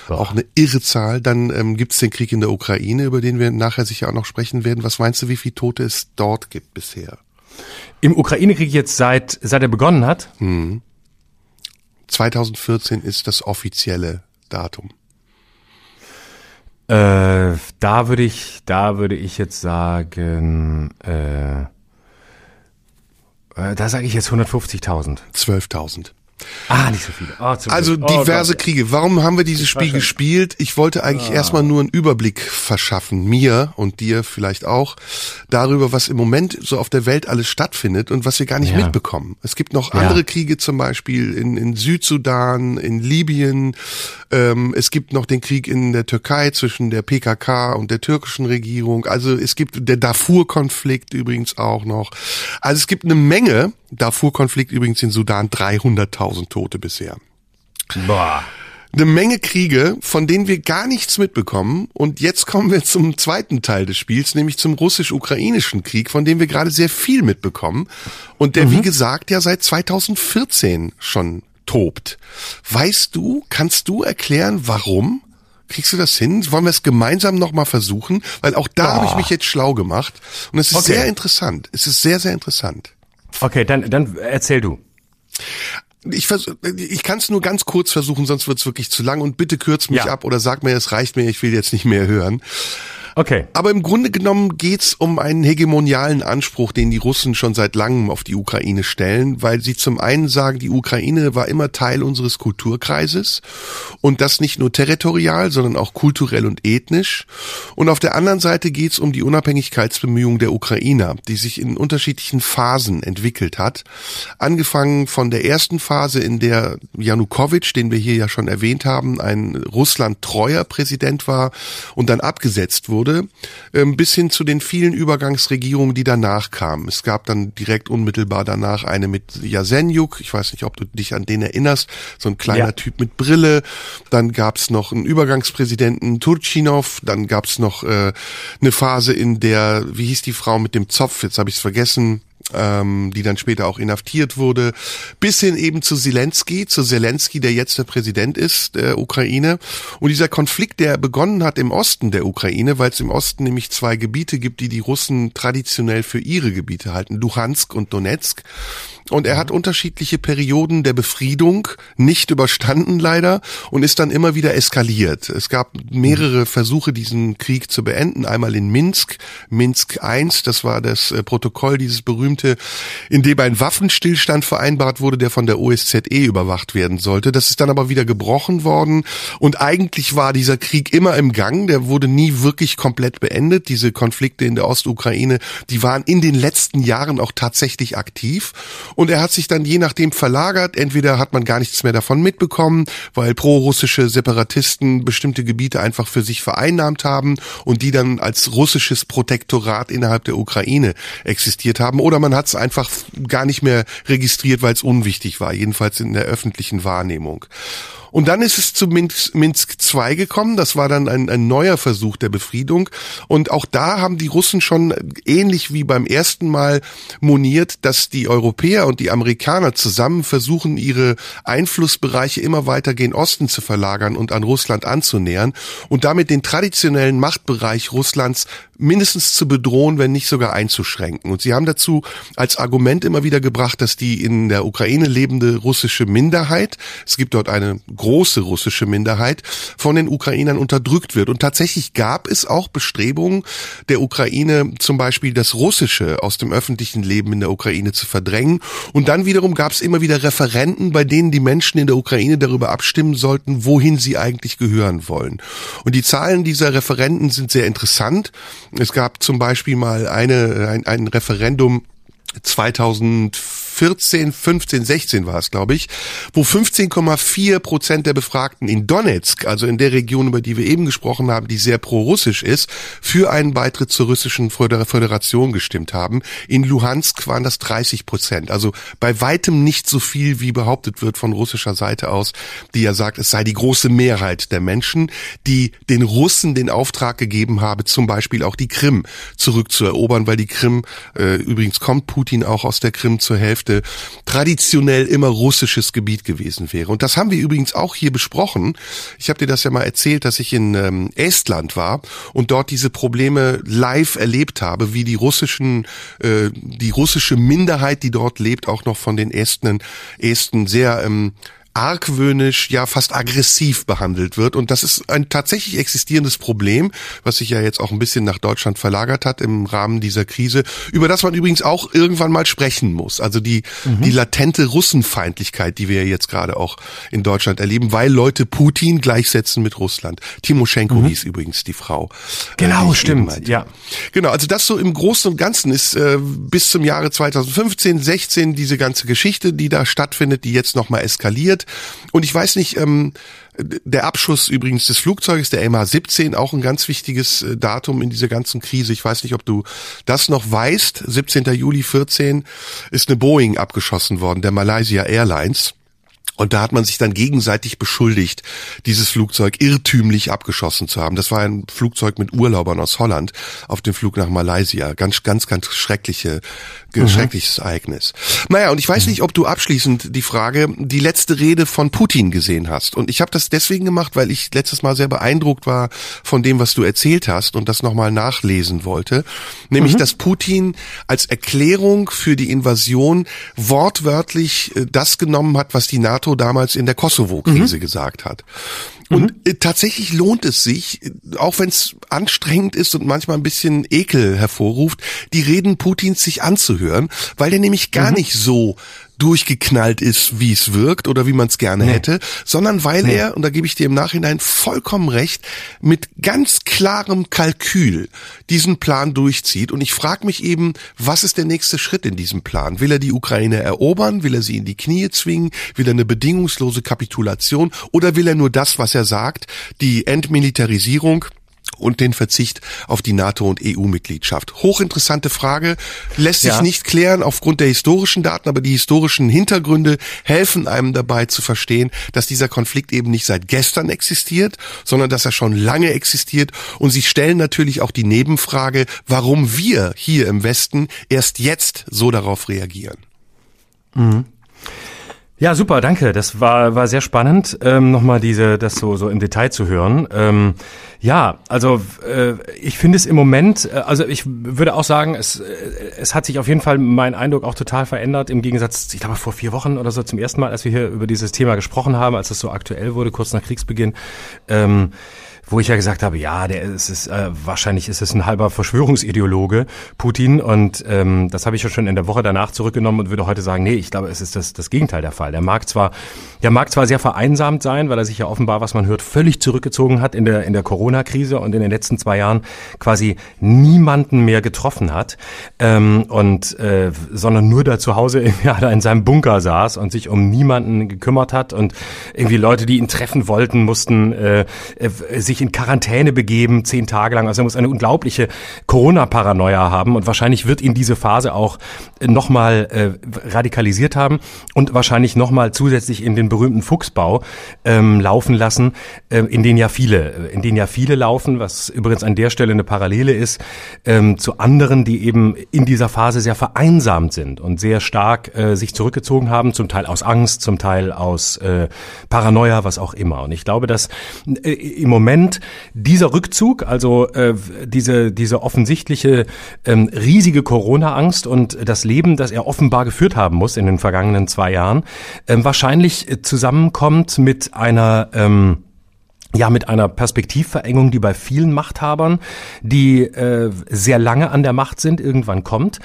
Boah. auch eine irre Zahl. Dann ähm, gibt es den Krieg in der Ukraine, über den wir nachher sicher auch noch sprechen werden. Was meinst du, wie viele Tote es dort gibt bisher? Im Ukraine-Krieg jetzt seit, seit er begonnen hat? Hm. 2014 ist das offizielle Datum. Äh, da würde ich, da würde ich jetzt sagen, äh, äh da sage ich jetzt 150.000. 12.000. Ah, nicht so viele. Oh, also oh, diverse Gott. Kriege. Warum haben wir dieses Spiel gespielt? Ich wollte eigentlich ah. erstmal nur einen Überblick verschaffen, mir und dir vielleicht auch, darüber, was im Moment so auf der Welt alles stattfindet und was wir gar nicht ja. mitbekommen. Es gibt noch ja. andere Kriege, zum Beispiel in, in Südsudan, in Libyen. Ähm, es gibt noch den Krieg in der Türkei zwischen der PKK und der türkischen Regierung. Also es gibt der Darfur-Konflikt übrigens auch noch. Also es gibt eine Menge Darfur-Konflikt übrigens in Sudan 300.000 Tote bisher. Boah. Eine Menge Kriege, von denen wir gar nichts mitbekommen. Und jetzt kommen wir zum zweiten Teil des Spiels, nämlich zum russisch-ukrainischen Krieg, von dem wir gerade sehr viel mitbekommen. Und der, mhm. wie gesagt, ja seit 2014 schon tobt. Weißt du, kannst du erklären, warum? Kriegst du das hin? Wollen wir es gemeinsam nochmal versuchen? Weil auch da oh. habe ich mich jetzt schlau gemacht. Und es ist okay. sehr interessant. Es ist sehr, sehr interessant. Okay, dann, dann erzähl du. Ich, vers ich kann es nur ganz kurz versuchen, sonst wird es wirklich zu lang und bitte kürz mich ja. ab oder sag mir, es reicht mir, ich will jetzt nicht mehr hören. Okay. Aber im Grunde genommen geht's um einen hegemonialen Anspruch, den die Russen schon seit langem auf die Ukraine stellen, weil sie zum einen sagen, die Ukraine war immer Teil unseres Kulturkreises und das nicht nur territorial, sondern auch kulturell und ethnisch. Und auf der anderen Seite geht's um die Unabhängigkeitsbemühungen der Ukrainer, die sich in unterschiedlichen Phasen entwickelt hat. Angefangen von der ersten Phase, in der Janukowitsch, den wir hier ja schon erwähnt haben, ein Russland treuer Präsident war und dann abgesetzt wurde wurde, ähm, bis hin zu den vielen Übergangsregierungen, die danach kamen. Es gab dann direkt unmittelbar danach eine mit Jasenjuk, ich weiß nicht, ob du dich an den erinnerst, so ein kleiner ja. Typ mit Brille. Dann gab es noch einen Übergangspräsidenten Turchinov, dann gab es noch äh, eine Phase, in der, wie hieß die Frau mit dem Zopf, jetzt habe ich es vergessen, ähm, die dann später auch inhaftiert wurde, bis hin eben zu Zelensky, zu Zelensky, der jetzt der Präsident ist der Ukraine. Und dieser Konflikt, der begonnen hat im Osten der Ukraine, weil es im Osten nämlich zwei Gebiete gibt, die die Russen traditionell für ihre Gebiete halten, Luhansk und Donetsk. Und er hat unterschiedliche Perioden der Befriedung nicht überstanden leider und ist dann immer wieder eskaliert. Es gab mehrere Versuche, diesen Krieg zu beenden. Einmal in Minsk, Minsk I, das war das äh, Protokoll, dieses berühmte, in dem ein Waffenstillstand vereinbart wurde, der von der OSZE überwacht werden sollte. Das ist dann aber wieder gebrochen worden und eigentlich war dieser Krieg immer im Gang. Der wurde nie wirklich komplett beendet. Diese Konflikte in der Ostukraine, die waren in den letzten Jahren auch tatsächlich aktiv. Und er hat sich dann je nachdem verlagert. Entweder hat man gar nichts mehr davon mitbekommen, weil pro-russische Separatisten bestimmte Gebiete einfach für sich vereinnahmt haben und die dann als russisches Protektorat innerhalb der Ukraine existiert haben. Oder man hat es einfach gar nicht mehr registriert, weil es unwichtig war, jedenfalls in der öffentlichen Wahrnehmung. Und dann ist es zu Minsk, Minsk II gekommen. Das war dann ein, ein neuer Versuch der Befriedung. Und auch da haben die Russen schon ähnlich wie beim ersten Mal moniert, dass die Europäer und die Amerikaner zusammen versuchen, ihre Einflussbereiche immer weiter gen Osten zu verlagern und an Russland anzunähern und damit den traditionellen Machtbereich Russlands mindestens zu bedrohen, wenn nicht sogar einzuschränken. Und sie haben dazu als Argument immer wieder gebracht, dass die in der Ukraine lebende russische Minderheit, es gibt dort eine große russische Minderheit von den Ukrainern unterdrückt wird. Und tatsächlich gab es auch Bestrebungen der Ukraine, zum Beispiel das Russische aus dem öffentlichen Leben in der Ukraine zu verdrängen. Und dann wiederum gab es immer wieder Referenten, bei denen die Menschen in der Ukraine darüber abstimmen sollten, wohin sie eigentlich gehören wollen. Und die Zahlen dieser Referenten sind sehr interessant. Es gab zum Beispiel mal eine, ein, ein Referendum 2004 14, 15, 16 war es, glaube ich, wo 15,4 Prozent der Befragten in Donetsk, also in der Region, über die wir eben gesprochen haben, die sehr pro-russisch ist, für einen Beitritt zur russischen Föderation gestimmt haben. In Luhansk waren das 30 Prozent. Also bei weitem nicht so viel, wie behauptet wird von russischer Seite aus, die ja sagt, es sei die große Mehrheit der Menschen, die den Russen den Auftrag gegeben habe, zum Beispiel auch die Krim zurückzuerobern, weil die Krim, äh, übrigens kommt Putin auch aus der Krim zur Hälfte, Hälfte traditionell immer russisches Gebiet gewesen wäre. Und das haben wir übrigens auch hier besprochen. Ich habe dir das ja mal erzählt, dass ich in ähm, Estland war und dort diese Probleme live erlebt habe, wie die russischen, äh, die russische Minderheit, die dort lebt, auch noch von den Esten, Esten sehr ähm, argwöhnisch, ja fast aggressiv behandelt wird. Und das ist ein tatsächlich existierendes Problem, was sich ja jetzt auch ein bisschen nach Deutschland verlagert hat im Rahmen dieser Krise, über das man übrigens auch irgendwann mal sprechen muss. Also die, mhm. die latente Russenfeindlichkeit, die wir jetzt gerade auch in Deutschland erleben, weil Leute Putin gleichsetzen mit Russland. Timoschenko mhm. hieß übrigens die Frau. Genau, äh, stimmt. Ja. Genau, also das so im Großen und Ganzen ist äh, bis zum Jahre 2015, 16 diese ganze Geschichte, die da stattfindet, die jetzt nochmal eskaliert. Und ich weiß nicht, ähm, der Abschuss übrigens des Flugzeuges, der MH17, auch ein ganz wichtiges äh, Datum in dieser ganzen Krise. Ich weiß nicht, ob du das noch weißt. 17. Juli 14 ist eine Boeing abgeschossen worden, der Malaysia Airlines. Und da hat man sich dann gegenseitig beschuldigt, dieses Flugzeug irrtümlich abgeschossen zu haben. Das war ein Flugzeug mit Urlaubern aus Holland auf dem Flug nach Malaysia. Ganz, ganz, ganz schreckliche, mhm. schreckliches Ereignis. Naja, und ich weiß nicht, ob du abschließend die Frage, die letzte Rede von Putin gesehen hast. Und ich habe das deswegen gemacht, weil ich letztes Mal sehr beeindruckt war von dem, was du erzählt hast und das nochmal nachlesen wollte. Nämlich, mhm. dass Putin als Erklärung für die Invasion wortwörtlich äh, das genommen hat, was die NATO NATO damals in der Kosovo-Krise mhm. gesagt hat. Und mhm. äh, tatsächlich lohnt es sich, auch wenn es anstrengend ist und manchmal ein bisschen Ekel hervorruft, die Reden Putins sich anzuhören, weil der nämlich gar mhm. nicht so durchgeknallt ist, wie es wirkt oder wie man es gerne nee. hätte, sondern weil nee. er, und da gebe ich dir im Nachhinein vollkommen recht, mit ganz klarem Kalkül diesen Plan durchzieht. Und ich frage mich eben, was ist der nächste Schritt in diesem Plan? Will er die Ukraine erobern? Will er sie in die Knie zwingen? Will er eine bedingungslose Kapitulation? Oder will er nur das, was er sagt, die Entmilitarisierung? Und den Verzicht auf die NATO- und EU-Mitgliedschaft. Hochinteressante Frage, lässt sich ja. nicht klären aufgrund der historischen Daten, aber die historischen Hintergründe helfen einem dabei zu verstehen, dass dieser Konflikt eben nicht seit gestern existiert, sondern dass er schon lange existiert. Und sie stellen natürlich auch die Nebenfrage, warum wir hier im Westen erst jetzt so darauf reagieren. Mhm. Ja, super, danke. Das war, war sehr spannend, ähm, nochmal diese, das so, so im Detail zu hören. Ähm, ja, also äh, ich finde es im Moment, äh, also ich würde auch sagen, es, äh, es hat sich auf jeden Fall mein Eindruck auch total verändert, im Gegensatz, ich glaube vor vier Wochen oder so zum ersten Mal, als wir hier über dieses Thema gesprochen haben, als es so aktuell wurde, kurz nach Kriegsbeginn. Ähm, wo ich ja gesagt habe, ja, der ist es äh, wahrscheinlich ist es ein halber Verschwörungsideologe, Putin, und ähm, das habe ich ja schon in der Woche danach zurückgenommen und würde heute sagen, nee, ich glaube, es ist das, das Gegenteil der Fall. Der mag zwar, der mag zwar sehr vereinsamt sein, weil er sich ja offenbar, was man hört, völlig zurückgezogen hat in der in der Corona-Krise und in den letzten zwei Jahren quasi niemanden mehr getroffen hat ähm, und äh, sondern nur da zu Hause (laughs) ja, da in seinem Bunker saß und sich um niemanden gekümmert hat und irgendwie Leute, die ihn treffen wollten, mussten äh, äh, sich sich in Quarantäne begeben, zehn Tage lang. Also er muss eine unglaubliche Corona-Paranoia haben und wahrscheinlich wird ihn diese Phase auch nochmal äh, radikalisiert haben und wahrscheinlich nochmal zusätzlich in den berühmten Fuchsbau ähm, laufen lassen, äh, in den ja viele, in den ja viele laufen, was übrigens an der Stelle eine Parallele ist ähm, zu anderen, die eben in dieser Phase sehr vereinsamt sind und sehr stark äh, sich zurückgezogen haben, zum Teil aus Angst, zum Teil aus äh, Paranoia, was auch immer. Und ich glaube, dass äh, im Moment Moment dieser Rückzug, also äh, diese, diese offensichtliche ähm, riesige Corona-Angst und das Leben, das er offenbar geführt haben muss in den vergangenen zwei Jahren, ähm, wahrscheinlich äh, zusammenkommt mit einer ähm, ja mit einer Perspektivverengung, die bei vielen Machthabern, die äh, sehr lange an der Macht sind, irgendwann kommt.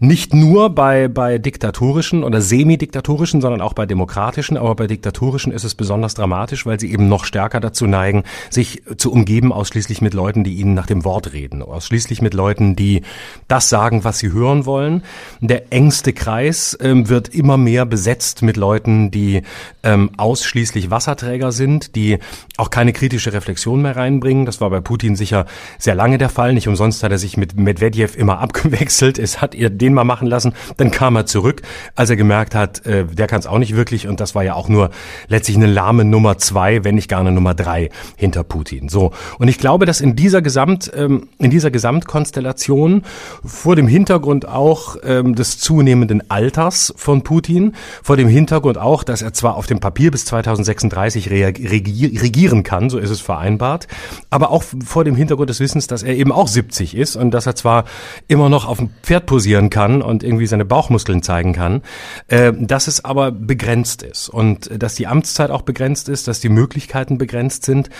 Nicht nur bei, bei diktatorischen oder semidiktatorischen, sondern auch bei demokratischen. Aber bei diktatorischen ist es besonders dramatisch, weil sie eben noch stärker dazu neigen, sich zu umgeben ausschließlich mit Leuten, die ihnen nach dem Wort reden. Ausschließlich mit Leuten, die das sagen, was sie hören wollen. Der engste Kreis ähm, wird immer mehr besetzt mit Leuten, die ähm, ausschließlich Wasserträger sind, die auch keine kritische Reflexion mehr reinbringen. Das war bei Putin sicher sehr lange der Fall. Nicht umsonst hat er sich mit Medvedev immer (laughs) abgewechselt. Es hat ihr den mal machen lassen, dann kam er zurück, als er gemerkt hat, äh, der kann es auch nicht wirklich und das war ja auch nur letztlich eine lahme Nummer zwei, wenn nicht gar eine Nummer drei hinter Putin. So und ich glaube, dass in dieser Gesamt ähm, in dieser Gesamtkonstellation vor dem Hintergrund auch ähm, des zunehmenden Alters von Putin, vor dem Hintergrund auch, dass er zwar auf dem Papier bis 2036 regieren kann kann, so ist es vereinbart, aber auch vor dem Hintergrund des Wissens, dass er eben auch 70 ist und dass er zwar immer noch auf dem Pferd posieren kann und irgendwie seine Bauchmuskeln zeigen kann, äh, dass es aber begrenzt ist und dass die Amtszeit auch begrenzt ist, dass die Möglichkeiten begrenzt sind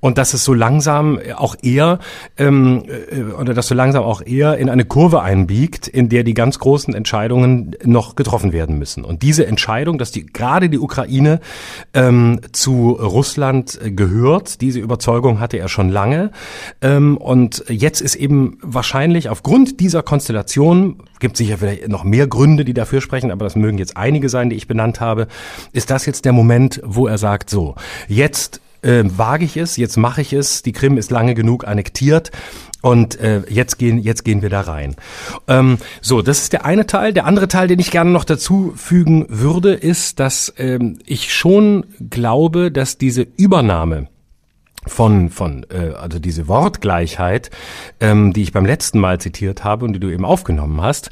und dass es so langsam auch eher ähm, äh, oder dass so langsam auch eher in eine Kurve einbiegt, in der die ganz großen Entscheidungen noch getroffen werden müssen. Und diese Entscheidung, dass die gerade die Ukraine ähm, zu Russland gehört, diese Überzeugung hatte er schon lange. Ähm, und jetzt ist eben wahrscheinlich aufgrund dieser Konstellation, gibt sicher vielleicht noch mehr Gründe, die dafür sprechen, aber das mögen jetzt einige sein, die ich benannt habe, ist das jetzt der Moment, wo er sagt, so, jetzt äh, wage ich es, jetzt mache ich es, die Krim ist lange genug annektiert und äh, jetzt gehen jetzt gehen wir da rein. Ähm, so, das ist der eine Teil. Der andere Teil, den ich gerne noch dazu fügen würde, ist, dass ähm, ich schon glaube, dass diese Übernahme von, von äh, also diese Wortgleichheit, ähm, die ich beim letzten Mal zitiert habe und die du eben aufgenommen hast,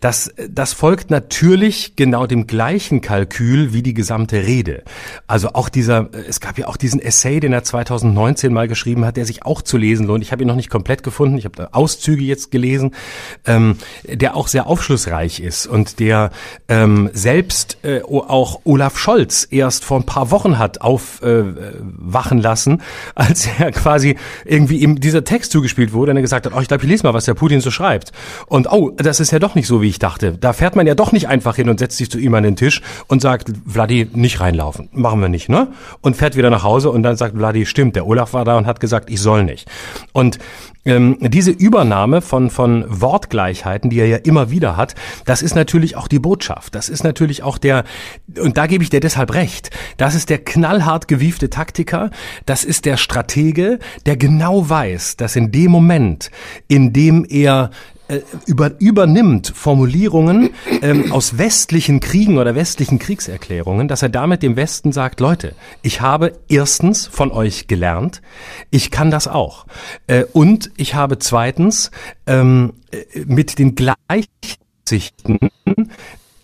das, das folgt natürlich genau dem gleichen Kalkül wie die gesamte Rede. Also auch dieser, es gab ja auch diesen Essay, den er 2019 mal geschrieben hat, der sich auch zu lesen lohnt. Ich habe ihn noch nicht komplett gefunden, ich habe Auszüge jetzt gelesen, ähm, der auch sehr aufschlussreich ist und der ähm, selbst äh, auch Olaf Scholz erst vor ein paar Wochen hat aufwachen äh, lassen, als er quasi irgendwie ihm dieser Text zugespielt wurde und er gesagt hat, oh, ich glaube, ich lese mal, was der Putin so schreibt. Und oh, das ist ja doch nicht so, wie ich dachte. Da fährt man ja doch nicht einfach hin und setzt sich zu ihm an den Tisch und sagt, Vladi, nicht reinlaufen. Machen wir nicht, ne? Und fährt wieder nach Hause und dann sagt Vladi, stimmt, der Olaf war da und hat gesagt, ich soll nicht. Und ähm, diese Übernahme von, von Wortgleichheiten, die er ja immer wieder hat, das ist natürlich auch die Botschaft. Das ist natürlich auch der, und da gebe ich dir deshalb recht, das ist der knallhart gewiefte Taktiker, das ist der Stratege, der genau weiß, dass in dem Moment, in dem er äh, über, übernimmt Formulierungen ähm, aus westlichen Kriegen oder westlichen Kriegserklärungen, dass er damit dem Westen sagt, Leute, ich habe erstens von euch gelernt, ich kann das auch. Äh, und ich habe zweitens ähm, äh, mit den Gleichsichten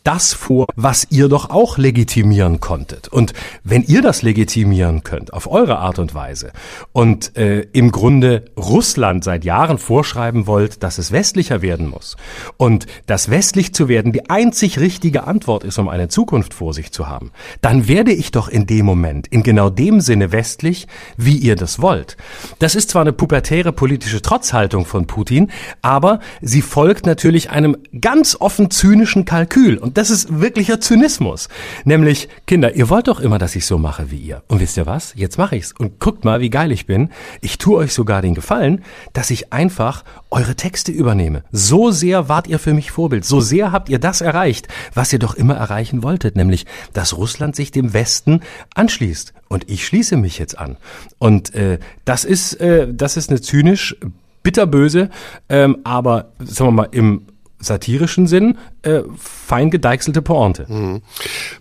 das vor, was ihr doch auch legitimieren konntet. Und wenn ihr das legitimieren könnt, auf eure Art und Weise, und äh, im Grunde Russland seit Jahren vorschreiben wollt, dass es westlicher werden muss, und dass westlich zu werden die einzig richtige Antwort ist, um eine Zukunft vor sich zu haben, dann werde ich doch in dem Moment in genau dem Sinne westlich, wie ihr das wollt. Das ist zwar eine pubertäre politische Trotzhaltung von Putin, aber sie folgt natürlich einem ganz offen zynischen Kalkül. Und das ist wirklicher Zynismus. Nämlich, Kinder, ihr wollt doch immer, dass ich so mache wie ihr. Und wisst ihr was? Jetzt mache ich's. Und guckt mal, wie geil ich bin. Ich tue euch sogar den Gefallen, dass ich einfach eure Texte übernehme. So sehr wart ihr für mich Vorbild. So sehr habt ihr das erreicht, was ihr doch immer erreichen wolltet. Nämlich, dass Russland sich dem Westen anschließt. Und ich schließe mich jetzt an. Und äh, das ist, äh, das ist eine zynisch bitterböse, ähm, aber sagen wir mal im satirischen Sinn äh, fein gedeichselte Pointe. Mhm.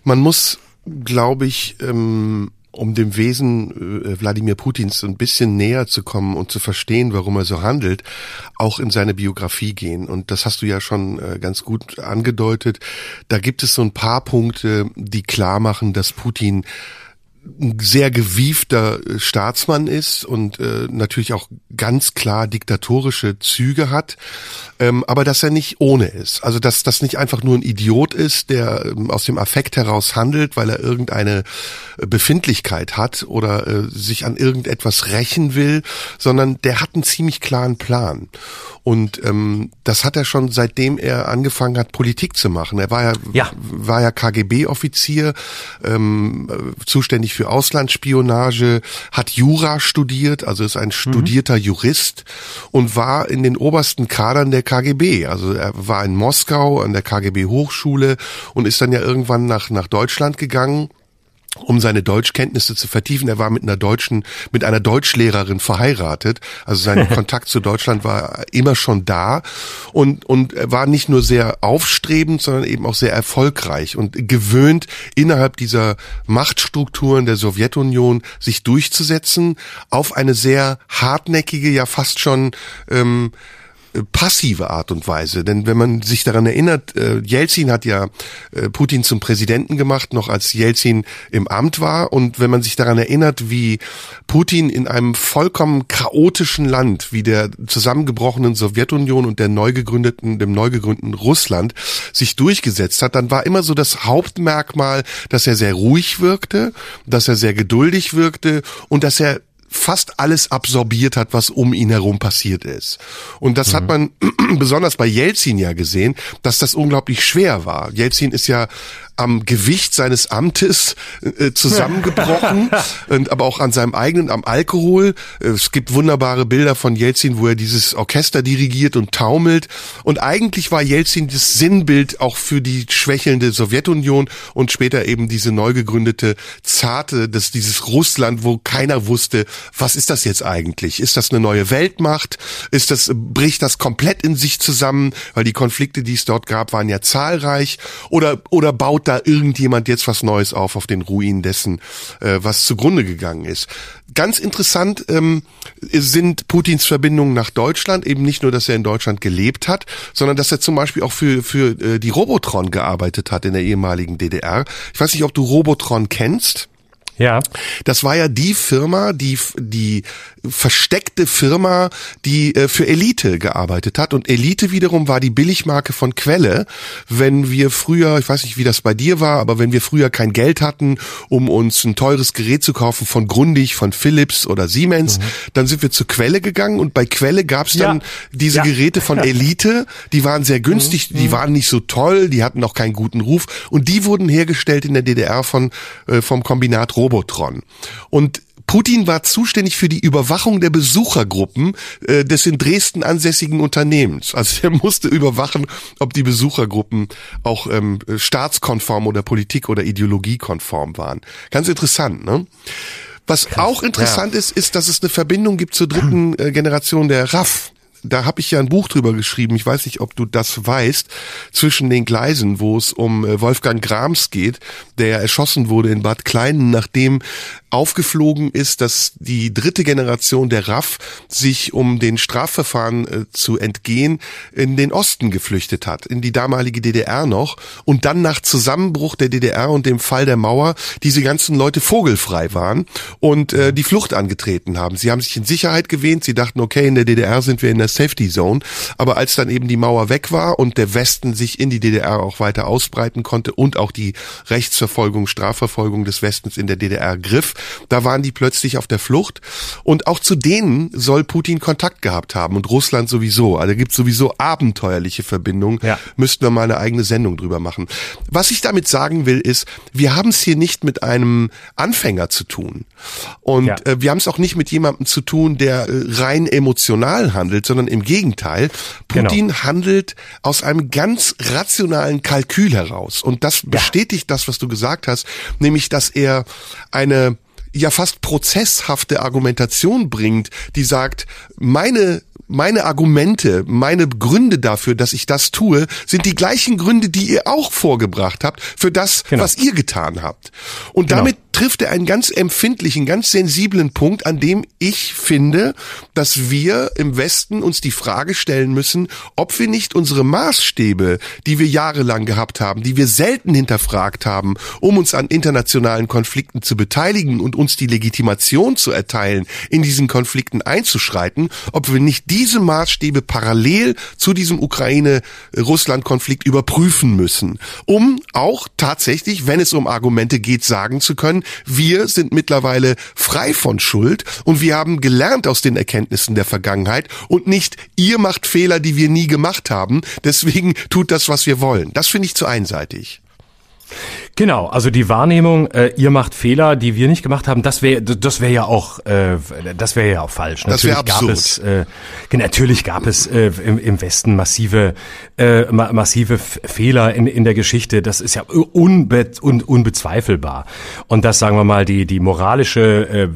Man muss, glaube ich, ähm, um dem Wesen äh, Wladimir Putins ein bisschen näher zu kommen und zu verstehen, warum er so handelt, auch in seine Biografie gehen. Und das hast du ja schon äh, ganz gut angedeutet. Da gibt es so ein paar Punkte, die klar machen, dass Putin ein sehr gewiefter äh, Staatsmann ist und äh, natürlich auch ganz klar diktatorische Züge hat, ähm, aber dass er nicht ohne ist. Also dass das nicht einfach nur ein Idiot ist, der ähm, aus dem Affekt heraus handelt, weil er irgendeine äh, Befindlichkeit hat oder äh, sich an irgendetwas rächen will, sondern der hat einen ziemlich klaren Plan. Und ähm, das hat er schon seitdem er angefangen hat, Politik zu machen. Er war ja, ja. war ja KGB-Offizier, ähm, äh, zuständig für Auslandsspionage, hat Jura studiert, also ist ein mhm. studierter Jurist und war in den obersten Kadern der KGB. Also er war in Moskau an der KGB Hochschule und ist dann ja irgendwann nach, nach Deutschland gegangen um seine Deutschkenntnisse zu vertiefen. Er war mit einer deutschen, mit einer Deutschlehrerin verheiratet. Also sein (laughs) Kontakt zu Deutschland war immer schon da und, und er war nicht nur sehr aufstrebend, sondern eben auch sehr erfolgreich und gewöhnt, innerhalb dieser Machtstrukturen der Sowjetunion sich durchzusetzen auf eine sehr hartnäckige, ja fast schon, ähm, passive Art und Weise. Denn wenn man sich daran erinnert, äh, Jelzin hat ja äh, Putin zum Präsidenten gemacht, noch als Jelzin im Amt war. Und wenn man sich daran erinnert, wie Putin in einem vollkommen chaotischen Land, wie der zusammengebrochenen Sowjetunion und der neu gegründeten, dem neu gegründeten Russland sich durchgesetzt hat, dann war immer so das Hauptmerkmal, dass er sehr ruhig wirkte, dass er sehr geduldig wirkte und dass er fast alles absorbiert hat, was um ihn herum passiert ist. Und das mhm. hat man (clears throat) besonders bei Jelzin ja gesehen, dass das unglaublich schwer war. Jelzin ist ja am Gewicht seines Amtes äh, zusammengebrochen (laughs) und aber auch an seinem eigenen, am Alkohol. Es gibt wunderbare Bilder von Jelzin, wo er dieses Orchester dirigiert und taumelt. Und eigentlich war Jelzin das Sinnbild auch für die schwächelnde Sowjetunion und später eben diese neu gegründete zarte, das dieses Russland, wo keiner wusste, was ist das jetzt eigentlich? Ist das eine neue Weltmacht? Ist das bricht das komplett in sich zusammen, weil die Konflikte, die es dort gab, waren ja zahlreich oder oder baut baut da irgendjemand jetzt was Neues auf auf den Ruinen dessen, äh, was zugrunde gegangen ist. Ganz interessant ähm, sind Putins Verbindungen nach Deutschland, eben nicht nur, dass er in Deutschland gelebt hat, sondern dass er zum Beispiel auch für, für äh, die Robotron gearbeitet hat in der ehemaligen DDR. Ich weiß nicht, ob du Robotron kennst. Ja. Das war ja die Firma, die die versteckte Firma, die äh, für Elite gearbeitet hat und Elite wiederum war die Billigmarke von Quelle. Wenn wir früher, ich weiß nicht, wie das bei dir war, aber wenn wir früher kein Geld hatten, um uns ein teures Gerät zu kaufen von Grundig, von Philips oder Siemens, mhm. dann sind wir zur Quelle gegangen und bei Quelle gab's dann ja. diese ja. Geräte von Elite, die waren sehr günstig, mhm. die waren nicht so toll, die hatten auch keinen guten Ruf und die wurden hergestellt in der DDR von äh, vom Kombinat Robot Robotron. Und Putin war zuständig für die Überwachung der Besuchergruppen äh, des in Dresden ansässigen Unternehmens. Also er musste überwachen, ob die Besuchergruppen auch ähm, staatskonform oder politik- oder ideologiekonform waren. Ganz interessant, ne? Was auch interessant ja. ist, ist, dass es eine Verbindung gibt zur dritten äh, Generation der RAF da habe ich ja ein Buch drüber geschrieben, ich weiß nicht, ob du das weißt, zwischen den Gleisen, wo es um äh, Wolfgang Grams geht, der erschossen wurde in Bad Kleinen, nachdem aufgeflogen ist, dass die dritte Generation der RAF sich, um den Strafverfahren äh, zu entgehen, in den Osten geflüchtet hat, in die damalige DDR noch. Und dann nach Zusammenbruch der DDR und dem Fall der Mauer diese ganzen Leute vogelfrei waren und äh, die Flucht angetreten haben. Sie haben sich in Sicherheit gewähnt, sie dachten, okay, in der DDR sind wir in der Safety Zone, aber als dann eben die Mauer weg war und der Westen sich in die DDR auch weiter ausbreiten konnte und auch die Rechtsverfolgung, Strafverfolgung des Westens in der DDR griff, da waren die plötzlich auf der Flucht. Und auch zu denen soll Putin Kontakt gehabt haben und Russland sowieso. Also gibt sowieso abenteuerliche Verbindungen. Ja. Müssten wir mal eine eigene Sendung drüber machen. Was ich damit sagen will, ist, wir haben es hier nicht mit einem Anfänger zu tun. Und ja. äh, wir haben es auch nicht mit jemandem zu tun, der äh, rein emotional handelt, sondern im Gegenteil. Genau. Putin genau. handelt aus einem ganz rationalen Kalkül heraus. Und das bestätigt ja. das, was du gesagt hast, nämlich, dass er eine ja fast prozesshafte Argumentation bringt, die sagt, meine meine Argumente, meine Gründe dafür, dass ich das tue, sind die gleichen Gründe, die ihr auch vorgebracht habt für das, genau. was ihr getan habt. Und genau. damit trifft er einen ganz empfindlichen, ganz sensiblen Punkt, an dem ich finde, dass wir im Westen uns die Frage stellen müssen, ob wir nicht unsere Maßstäbe, die wir jahrelang gehabt haben, die wir selten hinterfragt haben, um uns an internationalen Konflikten zu beteiligen und uns die Legitimation zu erteilen, in diesen Konflikten einzuschreiten, ob wir nicht diese Maßstäbe parallel zu diesem Ukraine-Russland-Konflikt überprüfen müssen, um auch tatsächlich, wenn es um Argumente geht, sagen zu können, wir sind mittlerweile frei von Schuld und wir haben gelernt aus den Erkenntnissen der Vergangenheit und nicht ihr macht Fehler, die wir nie gemacht haben, deswegen tut das, was wir wollen. Das finde ich zu einseitig. Genau, also die Wahrnehmung, äh, ihr macht Fehler, die wir nicht gemacht haben, das wäre das wäre ja auch äh, das wäre ja auch falsch. Das natürlich gab es äh, natürlich gab es äh, im, im Westen massive äh, ma massive Fehler in, in der Geschichte. Das ist ja unbe un unbezweifelbar. Und das sagen wir mal die die moralische äh,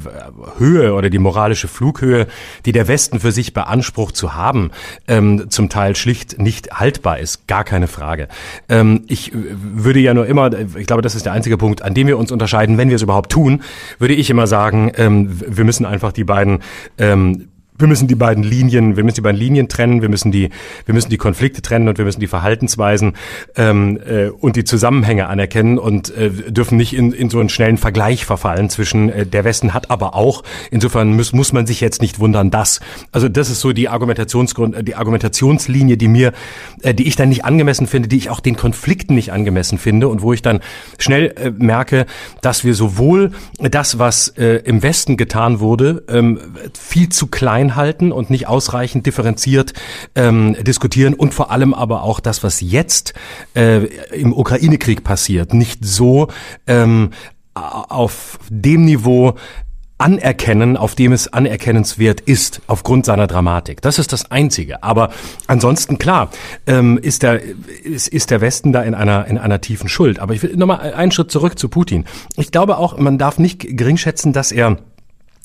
Höhe oder die moralische Flughöhe, die der Westen für sich beansprucht zu haben, ähm, zum Teil schlicht nicht haltbar ist, gar keine Frage. Ähm, ich würde ja nur immer ich glaube, das ist der einzige Punkt, an dem wir uns unterscheiden, wenn wir es überhaupt tun, würde ich immer sagen, ähm, wir müssen einfach die beiden ähm, wir müssen die beiden Linien, wir müssen die beiden Linien trennen, wir müssen die, wir müssen die Konflikte trennen und wir müssen die Verhaltensweisen ähm, äh, und die Zusammenhänge anerkennen und äh, dürfen nicht in, in so einen schnellen Vergleich verfallen zwischen äh, der Westen hat aber auch. Insofern muss, muss man sich jetzt nicht wundern, dass. Also das ist so die Argumentationsgrund, die Argumentationslinie, die mir, äh, die ich dann nicht angemessen finde, die ich auch den Konflikten nicht angemessen finde und wo ich dann schnell äh, merke, dass wir sowohl das, was äh, im Westen getan wurde, ähm, viel zu klein halten und nicht ausreichend differenziert ähm, diskutieren und vor allem aber auch das, was jetzt äh, im Ukraine-Krieg passiert, nicht so ähm, auf dem Niveau anerkennen, auf dem es anerkennenswert ist, aufgrund seiner Dramatik. Das ist das Einzige. Aber ansonsten, klar, ähm, ist, der, ist, ist der Westen da in einer, in einer tiefen Schuld. Aber ich will nochmal einen Schritt zurück zu Putin. Ich glaube auch, man darf nicht geringschätzen, dass er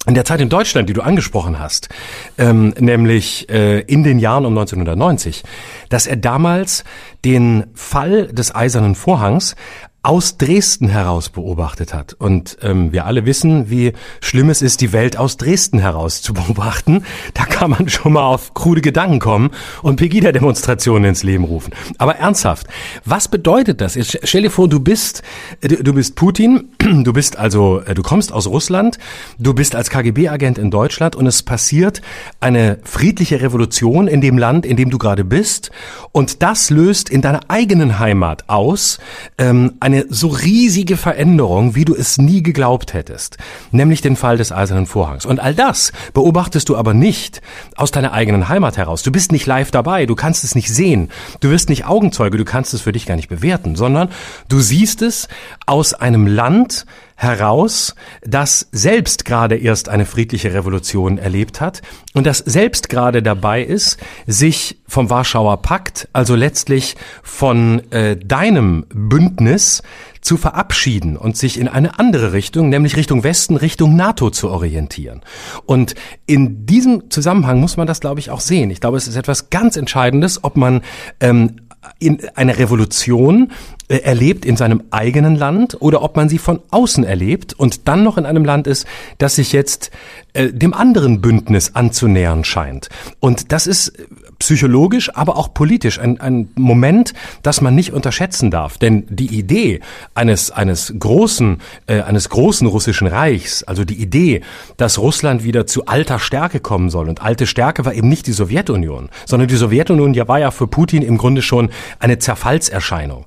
in der Zeit in Deutschland, die du angesprochen hast, ähm, nämlich äh, in den Jahren um 1990, dass er damals den Fall des Eisernen Vorhangs aus Dresden heraus beobachtet hat. Und ähm, wir alle wissen, wie schlimm es ist, die Welt aus Dresden heraus zu (laughs) beobachten. Da kann man schon mal auf krude Gedanken kommen und Pegida-Demonstrationen ins Leben rufen. Aber ernsthaft, was bedeutet das? Jetzt stell dir vor, du bist, du bist Putin, (clears throat) du bist also, äh, du kommst aus Russland, du bist als KGB-Agent in Deutschland und es passiert eine friedliche Revolution in dem Land, in dem du gerade bist. Und das löst in deiner eigenen Heimat aus ähm, eine so riesige Veränderung, wie du es nie geglaubt hättest, nämlich den Fall des Eisernen Vorhangs. Und all das beobachtest du aber nicht aus deiner eigenen Heimat heraus. Du bist nicht live dabei, du kannst es nicht sehen, du wirst nicht Augenzeuge, du kannst es für dich gar nicht bewerten, sondern du siehst es aus einem Land, heraus, das selbst gerade erst eine friedliche Revolution erlebt hat und das selbst gerade dabei ist, sich vom Warschauer Pakt, also letztlich von äh, deinem Bündnis zu verabschieden und sich in eine andere Richtung, nämlich Richtung Westen, Richtung NATO zu orientieren. Und in diesem Zusammenhang muss man das, glaube ich, auch sehen. Ich glaube, es ist etwas ganz Entscheidendes, ob man ähm, in eine Revolution erlebt in seinem eigenen Land oder ob man sie von außen erlebt und dann noch in einem Land ist, das sich jetzt äh, dem anderen Bündnis anzunähern scheint. Und das ist psychologisch, aber auch politisch ein, ein Moment, das man nicht unterschätzen darf. Denn die Idee eines, eines großen, äh, eines großen russischen Reichs, also die Idee, dass Russland wieder zu alter Stärke kommen soll. Und alte Stärke war eben nicht die Sowjetunion, sondern die Sowjetunion ja war ja für Putin im Grunde schon eine Zerfallserscheinung.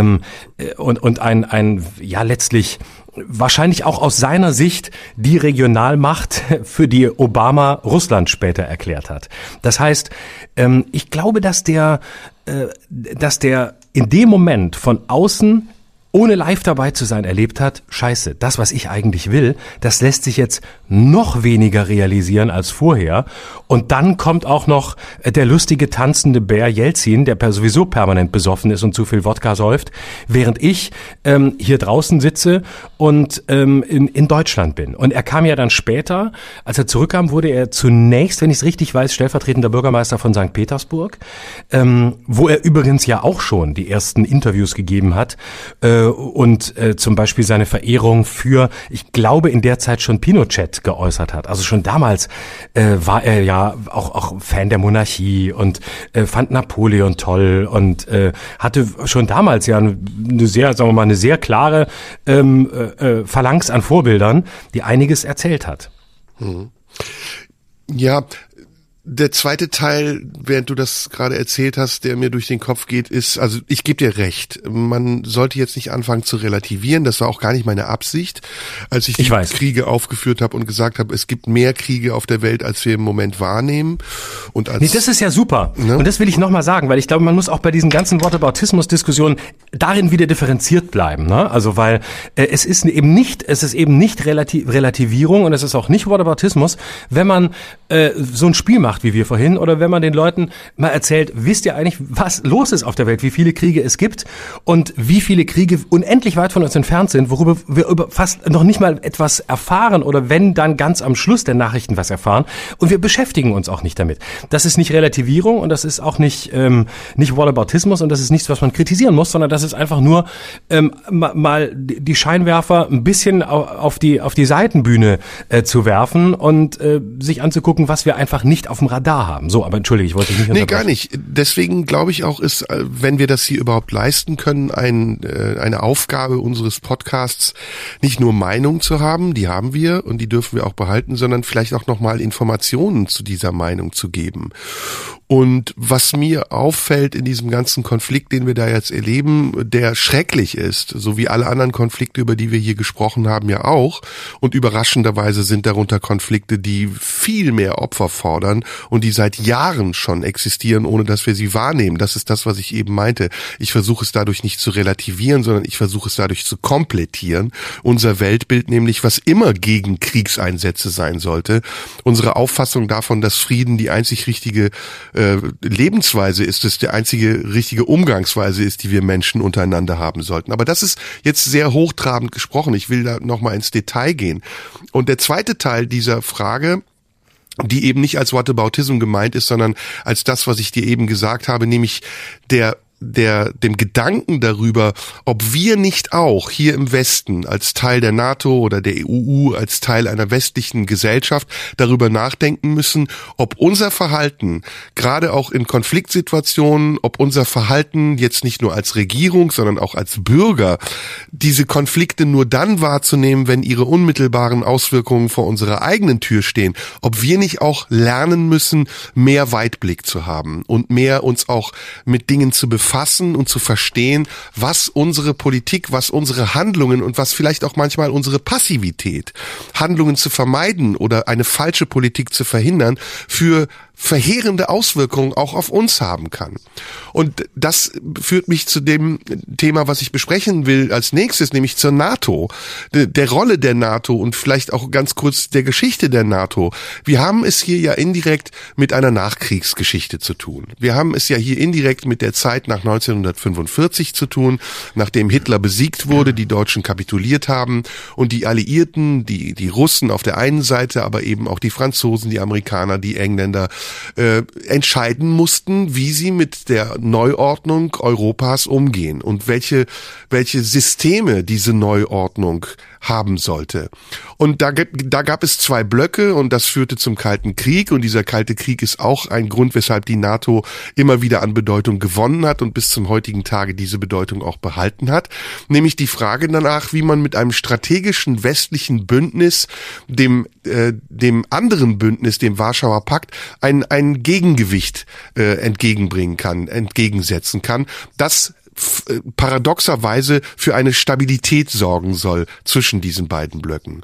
Ähm, äh, und, und ein, ein, ja, letztlich wahrscheinlich auch aus seiner Sicht die Regionalmacht, (laughs) für die Obama Russland später erklärt hat. Das heißt, ähm, ich glaube, dass der, äh, dass der in dem Moment von außen ohne live dabei zu sein erlebt hat, scheiße, das, was ich eigentlich will, das lässt sich jetzt noch weniger realisieren als vorher. Und dann kommt auch noch äh, der lustige tanzende Bär Jelzin, der sowieso permanent besoffen ist und zu viel Wodka säuft, während ich ähm, hier draußen sitze und ähm, in, in Deutschland bin. Und er kam ja dann später, als er zurückkam, wurde er zunächst, wenn ich es richtig weiß, stellvertretender Bürgermeister von St. Petersburg, ähm, wo er übrigens ja auch schon die ersten Interviews gegeben hat. Äh, äh, und äh, zum Beispiel seine Verehrung für, ich glaube, in der Zeit schon Pinochet geäußert hat. Also schon damals äh, war er ja auch, auch Fan der Monarchie und äh, fand Napoleon toll und äh, hatte schon damals ja eine sehr, sagen wir mal, eine sehr klare ähm, äh, äh Phalanx an Vorbildern, die einiges erzählt hat. Mhm. Ja, der zweite Teil, während du das gerade erzählt hast, der mir durch den Kopf geht, ist, also ich gebe dir recht, man sollte jetzt nicht anfangen zu relativieren, das war auch gar nicht meine Absicht, als ich die ich Kriege aufgeführt habe und gesagt habe, es gibt mehr Kriege auf der Welt, als wir im Moment wahrnehmen. Und als, nee, das ist ja super. Ne? Und das will ich nochmal sagen, weil ich glaube, man muss auch bei diesen ganzen Wortaboutismus-Diskussionen darin wieder differenziert bleiben. Ne? Also weil äh, es ist eben nicht, es ist eben nicht Relati Relativierung und es ist auch nicht Wortaboutismus, wenn man äh, so ein Spiel macht macht, wie wir vorhin, oder wenn man den Leuten mal erzählt, wisst ihr eigentlich, was los ist auf der Welt, wie viele Kriege es gibt und wie viele Kriege unendlich weit von uns entfernt sind, worüber wir über fast noch nicht mal etwas erfahren oder wenn dann ganz am Schluss der Nachrichten was erfahren und wir beschäftigen uns auch nicht damit. Das ist nicht Relativierung und das ist auch nicht ähm, nicht Wallaboutismus und das ist nichts, was man kritisieren muss, sondern das ist einfach nur ähm, mal die Scheinwerfer ein bisschen auf die auf die Seitenbühne äh, zu werfen und äh, sich anzugucken, was wir einfach nicht auf dem Radar haben. So, aber entschuldige, ich wollte dich nicht Nee, gar nicht. Deswegen glaube ich auch, ist, äh, wenn wir das hier überhaupt leisten können, ein, äh, eine Aufgabe unseres Podcasts, nicht nur Meinung zu haben, die haben wir und die dürfen wir auch behalten, sondern vielleicht auch nochmal Informationen zu dieser Meinung zu geben. Und was mir auffällt in diesem ganzen Konflikt, den wir da jetzt erleben, der schrecklich ist, so wie alle anderen Konflikte, über die wir hier gesprochen haben, ja auch. Und überraschenderweise sind darunter Konflikte, die viel mehr Opfer fordern und die seit Jahren schon existieren, ohne dass wir sie wahrnehmen. Das ist das, was ich eben meinte. Ich versuche es dadurch nicht zu relativieren, sondern ich versuche es dadurch zu komplettieren. Unser Weltbild nämlich, was immer gegen Kriegseinsätze sein sollte. Unsere Auffassung davon, dass Frieden die einzig richtige äh, Lebensweise ist, es der einzige richtige Umgangsweise ist, die wir Menschen untereinander haben sollten. Aber das ist jetzt sehr hochtrabend gesprochen. Ich will da nochmal ins Detail gehen. Und der zweite Teil dieser Frage, die eben nicht als Whataboutism gemeint ist, sondern als das, was ich dir eben gesagt habe, nämlich der der, dem Gedanken darüber, ob wir nicht auch hier im Westen als Teil der NATO oder der EU, als Teil einer westlichen Gesellschaft darüber nachdenken müssen, ob unser Verhalten, gerade auch in Konfliktsituationen, ob unser Verhalten jetzt nicht nur als Regierung, sondern auch als Bürger, diese Konflikte nur dann wahrzunehmen, wenn ihre unmittelbaren Auswirkungen vor unserer eigenen Tür stehen, ob wir nicht auch lernen müssen, mehr Weitblick zu haben und mehr uns auch mit Dingen zu befassen, fassen und zu verstehen, was unsere Politik, was unsere Handlungen und was vielleicht auch manchmal unsere Passivität, Handlungen zu vermeiden oder eine falsche Politik zu verhindern, für verheerende Auswirkungen auch auf uns haben kann. Und das führt mich zu dem Thema, was ich besprechen will als nächstes, nämlich zur NATO, der Rolle der NATO und vielleicht auch ganz kurz der Geschichte der NATO. Wir haben es hier ja indirekt mit einer Nachkriegsgeschichte zu tun. Wir haben es ja hier indirekt mit der Zeit nach 1945 zu tun, nachdem Hitler besiegt wurde, die Deutschen kapituliert haben und die Alliierten, die, die Russen auf der einen Seite, aber eben auch die Franzosen, die Amerikaner, die Engländer, äh, entscheiden mussten, wie sie mit der Neuordnung Europas umgehen und welche, welche Systeme diese Neuordnung haben sollte. Und da, da gab es zwei Blöcke und das führte zum Kalten Krieg und dieser Kalte Krieg ist auch ein Grund, weshalb die NATO immer wieder an Bedeutung gewonnen hat und bis zum heutigen Tage diese Bedeutung auch behalten hat. Nämlich die Frage danach, wie man mit einem strategischen westlichen Bündnis, dem, äh, dem anderen Bündnis, dem Warschauer Pakt, ein, ein Gegengewicht äh, entgegenbringen kann, entgegensetzen kann, das paradoxerweise für eine Stabilität sorgen soll zwischen diesen beiden Blöcken.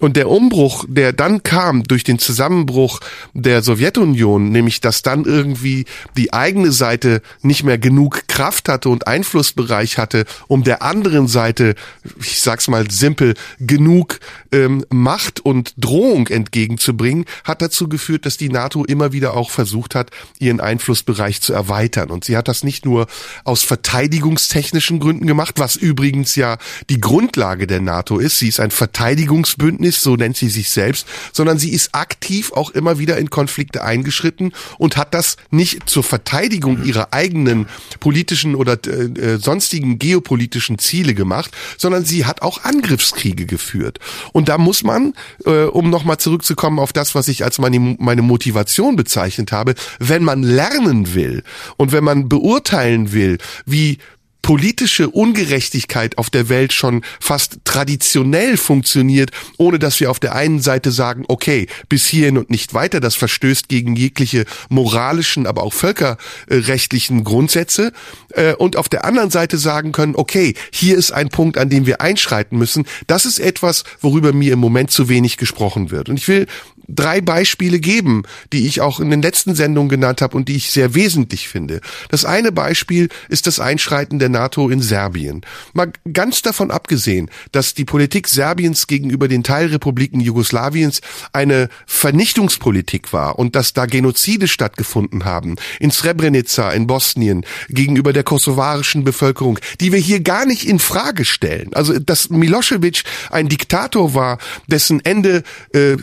Und der Umbruch, der dann kam durch den Zusammenbruch der Sowjetunion, nämlich dass dann irgendwie die eigene Seite nicht mehr genug Kraft hatte und Einflussbereich hatte, um der anderen Seite, ich sag's mal simpel, genug ähm, Macht und Drohung entgegenzubringen, hat dazu geführt, dass die NATO immer wieder auch versucht hat, ihren Einflussbereich zu erweitern. Und sie hat das nicht nur aus Verteidigung verteidigungstechnischen Gründen gemacht, was übrigens ja die Grundlage der NATO ist. Sie ist ein Verteidigungsbündnis, so nennt sie sich selbst, sondern sie ist aktiv auch immer wieder in Konflikte eingeschritten und hat das nicht zur Verteidigung ihrer eigenen politischen oder äh, äh sonstigen geopolitischen Ziele gemacht, sondern sie hat auch Angriffskriege geführt. Und da muss man, äh, um nochmal zurückzukommen auf das, was ich als meine, meine Motivation bezeichnet habe, wenn man lernen will und wenn man beurteilen will, wie politische Ungerechtigkeit auf der Welt schon fast traditionell funktioniert, ohne dass wir auf der einen Seite sagen, okay, bis hierhin und nicht weiter, das verstößt gegen jegliche moralischen, aber auch völkerrechtlichen Grundsätze, äh, und auf der anderen Seite sagen können, okay, hier ist ein Punkt, an dem wir einschreiten müssen, das ist etwas, worüber mir im Moment zu wenig gesprochen wird. Und ich will drei Beispiele geben, die ich auch in den letzten Sendungen genannt habe und die ich sehr wesentlich finde. Das eine Beispiel ist das Einschreiten der NATO in Serbien. Mal ganz davon abgesehen, dass die Politik Serbiens gegenüber den Teilrepubliken Jugoslawiens eine Vernichtungspolitik war und dass da Genozide stattgefunden haben, in Srebrenica, in Bosnien, gegenüber der kosovarischen Bevölkerung, die wir hier gar nicht in Frage stellen. Also, dass Milosevic ein Diktator war, dessen Ende äh,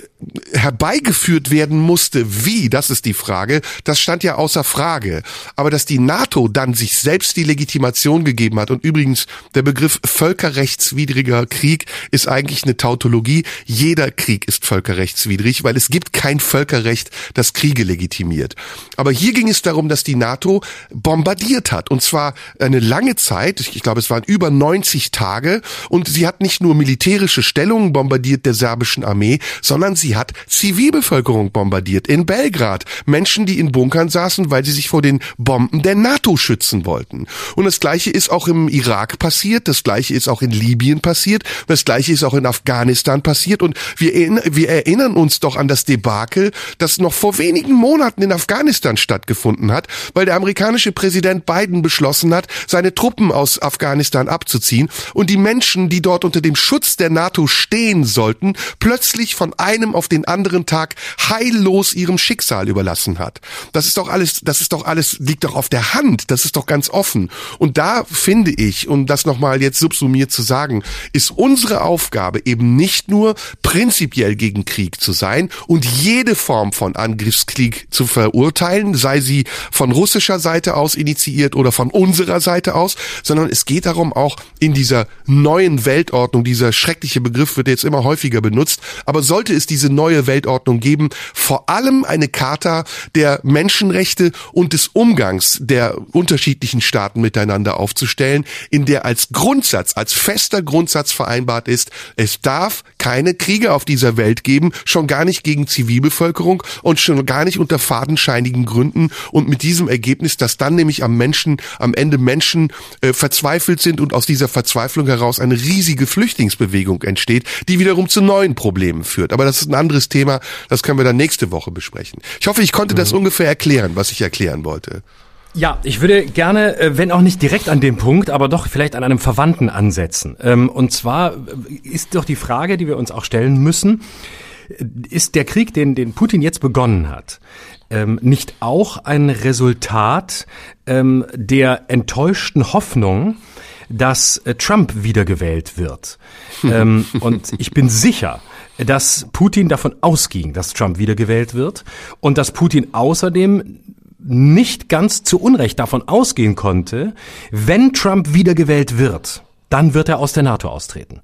herbeigeführt werden musste. Wie? Das ist die Frage. Das stand ja außer Frage. Aber dass die NATO dann sich selbst die Legitimation gegeben hat und übrigens der Begriff völkerrechtswidriger Krieg ist eigentlich eine Tautologie. Jeder Krieg ist völkerrechtswidrig, weil es gibt kein Völkerrecht, das Kriege legitimiert. Aber hier ging es darum, dass die NATO bombardiert hat und zwar eine lange Zeit. Ich glaube, es waren über 90 Tage und sie hat nicht nur militärische Stellungen bombardiert der serbischen Armee, sondern sie hat Zivilbevölkerung bombardiert in Belgrad. Menschen, die in Bunkern saßen, weil sie sich vor den Bomben der NATO schützen wollten. Und das Gleiche ist auch im Irak passiert, das Gleiche ist auch in Libyen passiert, das Gleiche ist auch in Afghanistan passiert. Und wir, wir erinnern uns doch an das Debakel, das noch vor wenigen Monaten in Afghanistan stattgefunden hat, weil der amerikanische Präsident Biden beschlossen hat, seine Truppen aus Afghanistan abzuziehen und die Menschen, die dort unter dem Schutz der NATO stehen sollten, plötzlich von einem auf den anderen Tag heillos ihrem Schicksal überlassen hat. Das ist doch alles, das ist doch alles, liegt doch auf der Hand. Das ist doch ganz offen. Und da finde ich, um das nochmal jetzt subsumiert zu sagen, ist unsere Aufgabe eben nicht nur prinzipiell gegen Krieg zu sein und jede Form von Angriffskrieg zu verurteilen, sei sie von russischer Seite aus initiiert oder von unserer Seite aus, sondern es geht darum auch in dieser neuen Weltordnung, dieser schreckliche Begriff wird jetzt immer häufiger benutzt, aber sollte es diese neue Weltordnung geben, vor allem eine Charta der Menschenrechte und des Umgangs der unterschiedlichen Staaten miteinander aufzustellen, in der als Grundsatz, als fester Grundsatz vereinbart ist, es darf keine Kriege auf dieser Welt geben, schon gar nicht gegen Zivilbevölkerung und schon gar nicht unter fadenscheinigen Gründen und mit diesem Ergebnis, dass dann nämlich am Menschen, am Ende Menschen äh, verzweifelt sind und aus dieser Verzweiflung heraus eine riesige Flüchtlingsbewegung entsteht, die wiederum zu neuen Problemen führt. Aber das ist ein anderes Thema, das können wir dann nächste Woche besprechen. Ich hoffe, ich konnte mhm. das ungefähr erklären, was ich erklären wollte. Ja, ich würde gerne, äh, wenn auch nicht direkt an dem Punkt, aber doch vielleicht an einem Verwandten ansetzen. Ähm, und zwar ist doch die Frage, die wir uns auch stellen müssen, ist der Krieg, den, den Putin jetzt begonnen hat, ähm, nicht auch ein Resultat ähm, der enttäuschten Hoffnung, dass äh, Trump wiedergewählt wird? (laughs) und ich bin sicher, dass Putin davon ausging, dass Trump wiedergewählt wird und dass Putin außerdem nicht ganz zu Unrecht davon ausgehen konnte, wenn Trump wiedergewählt wird, dann wird er aus der NATO austreten.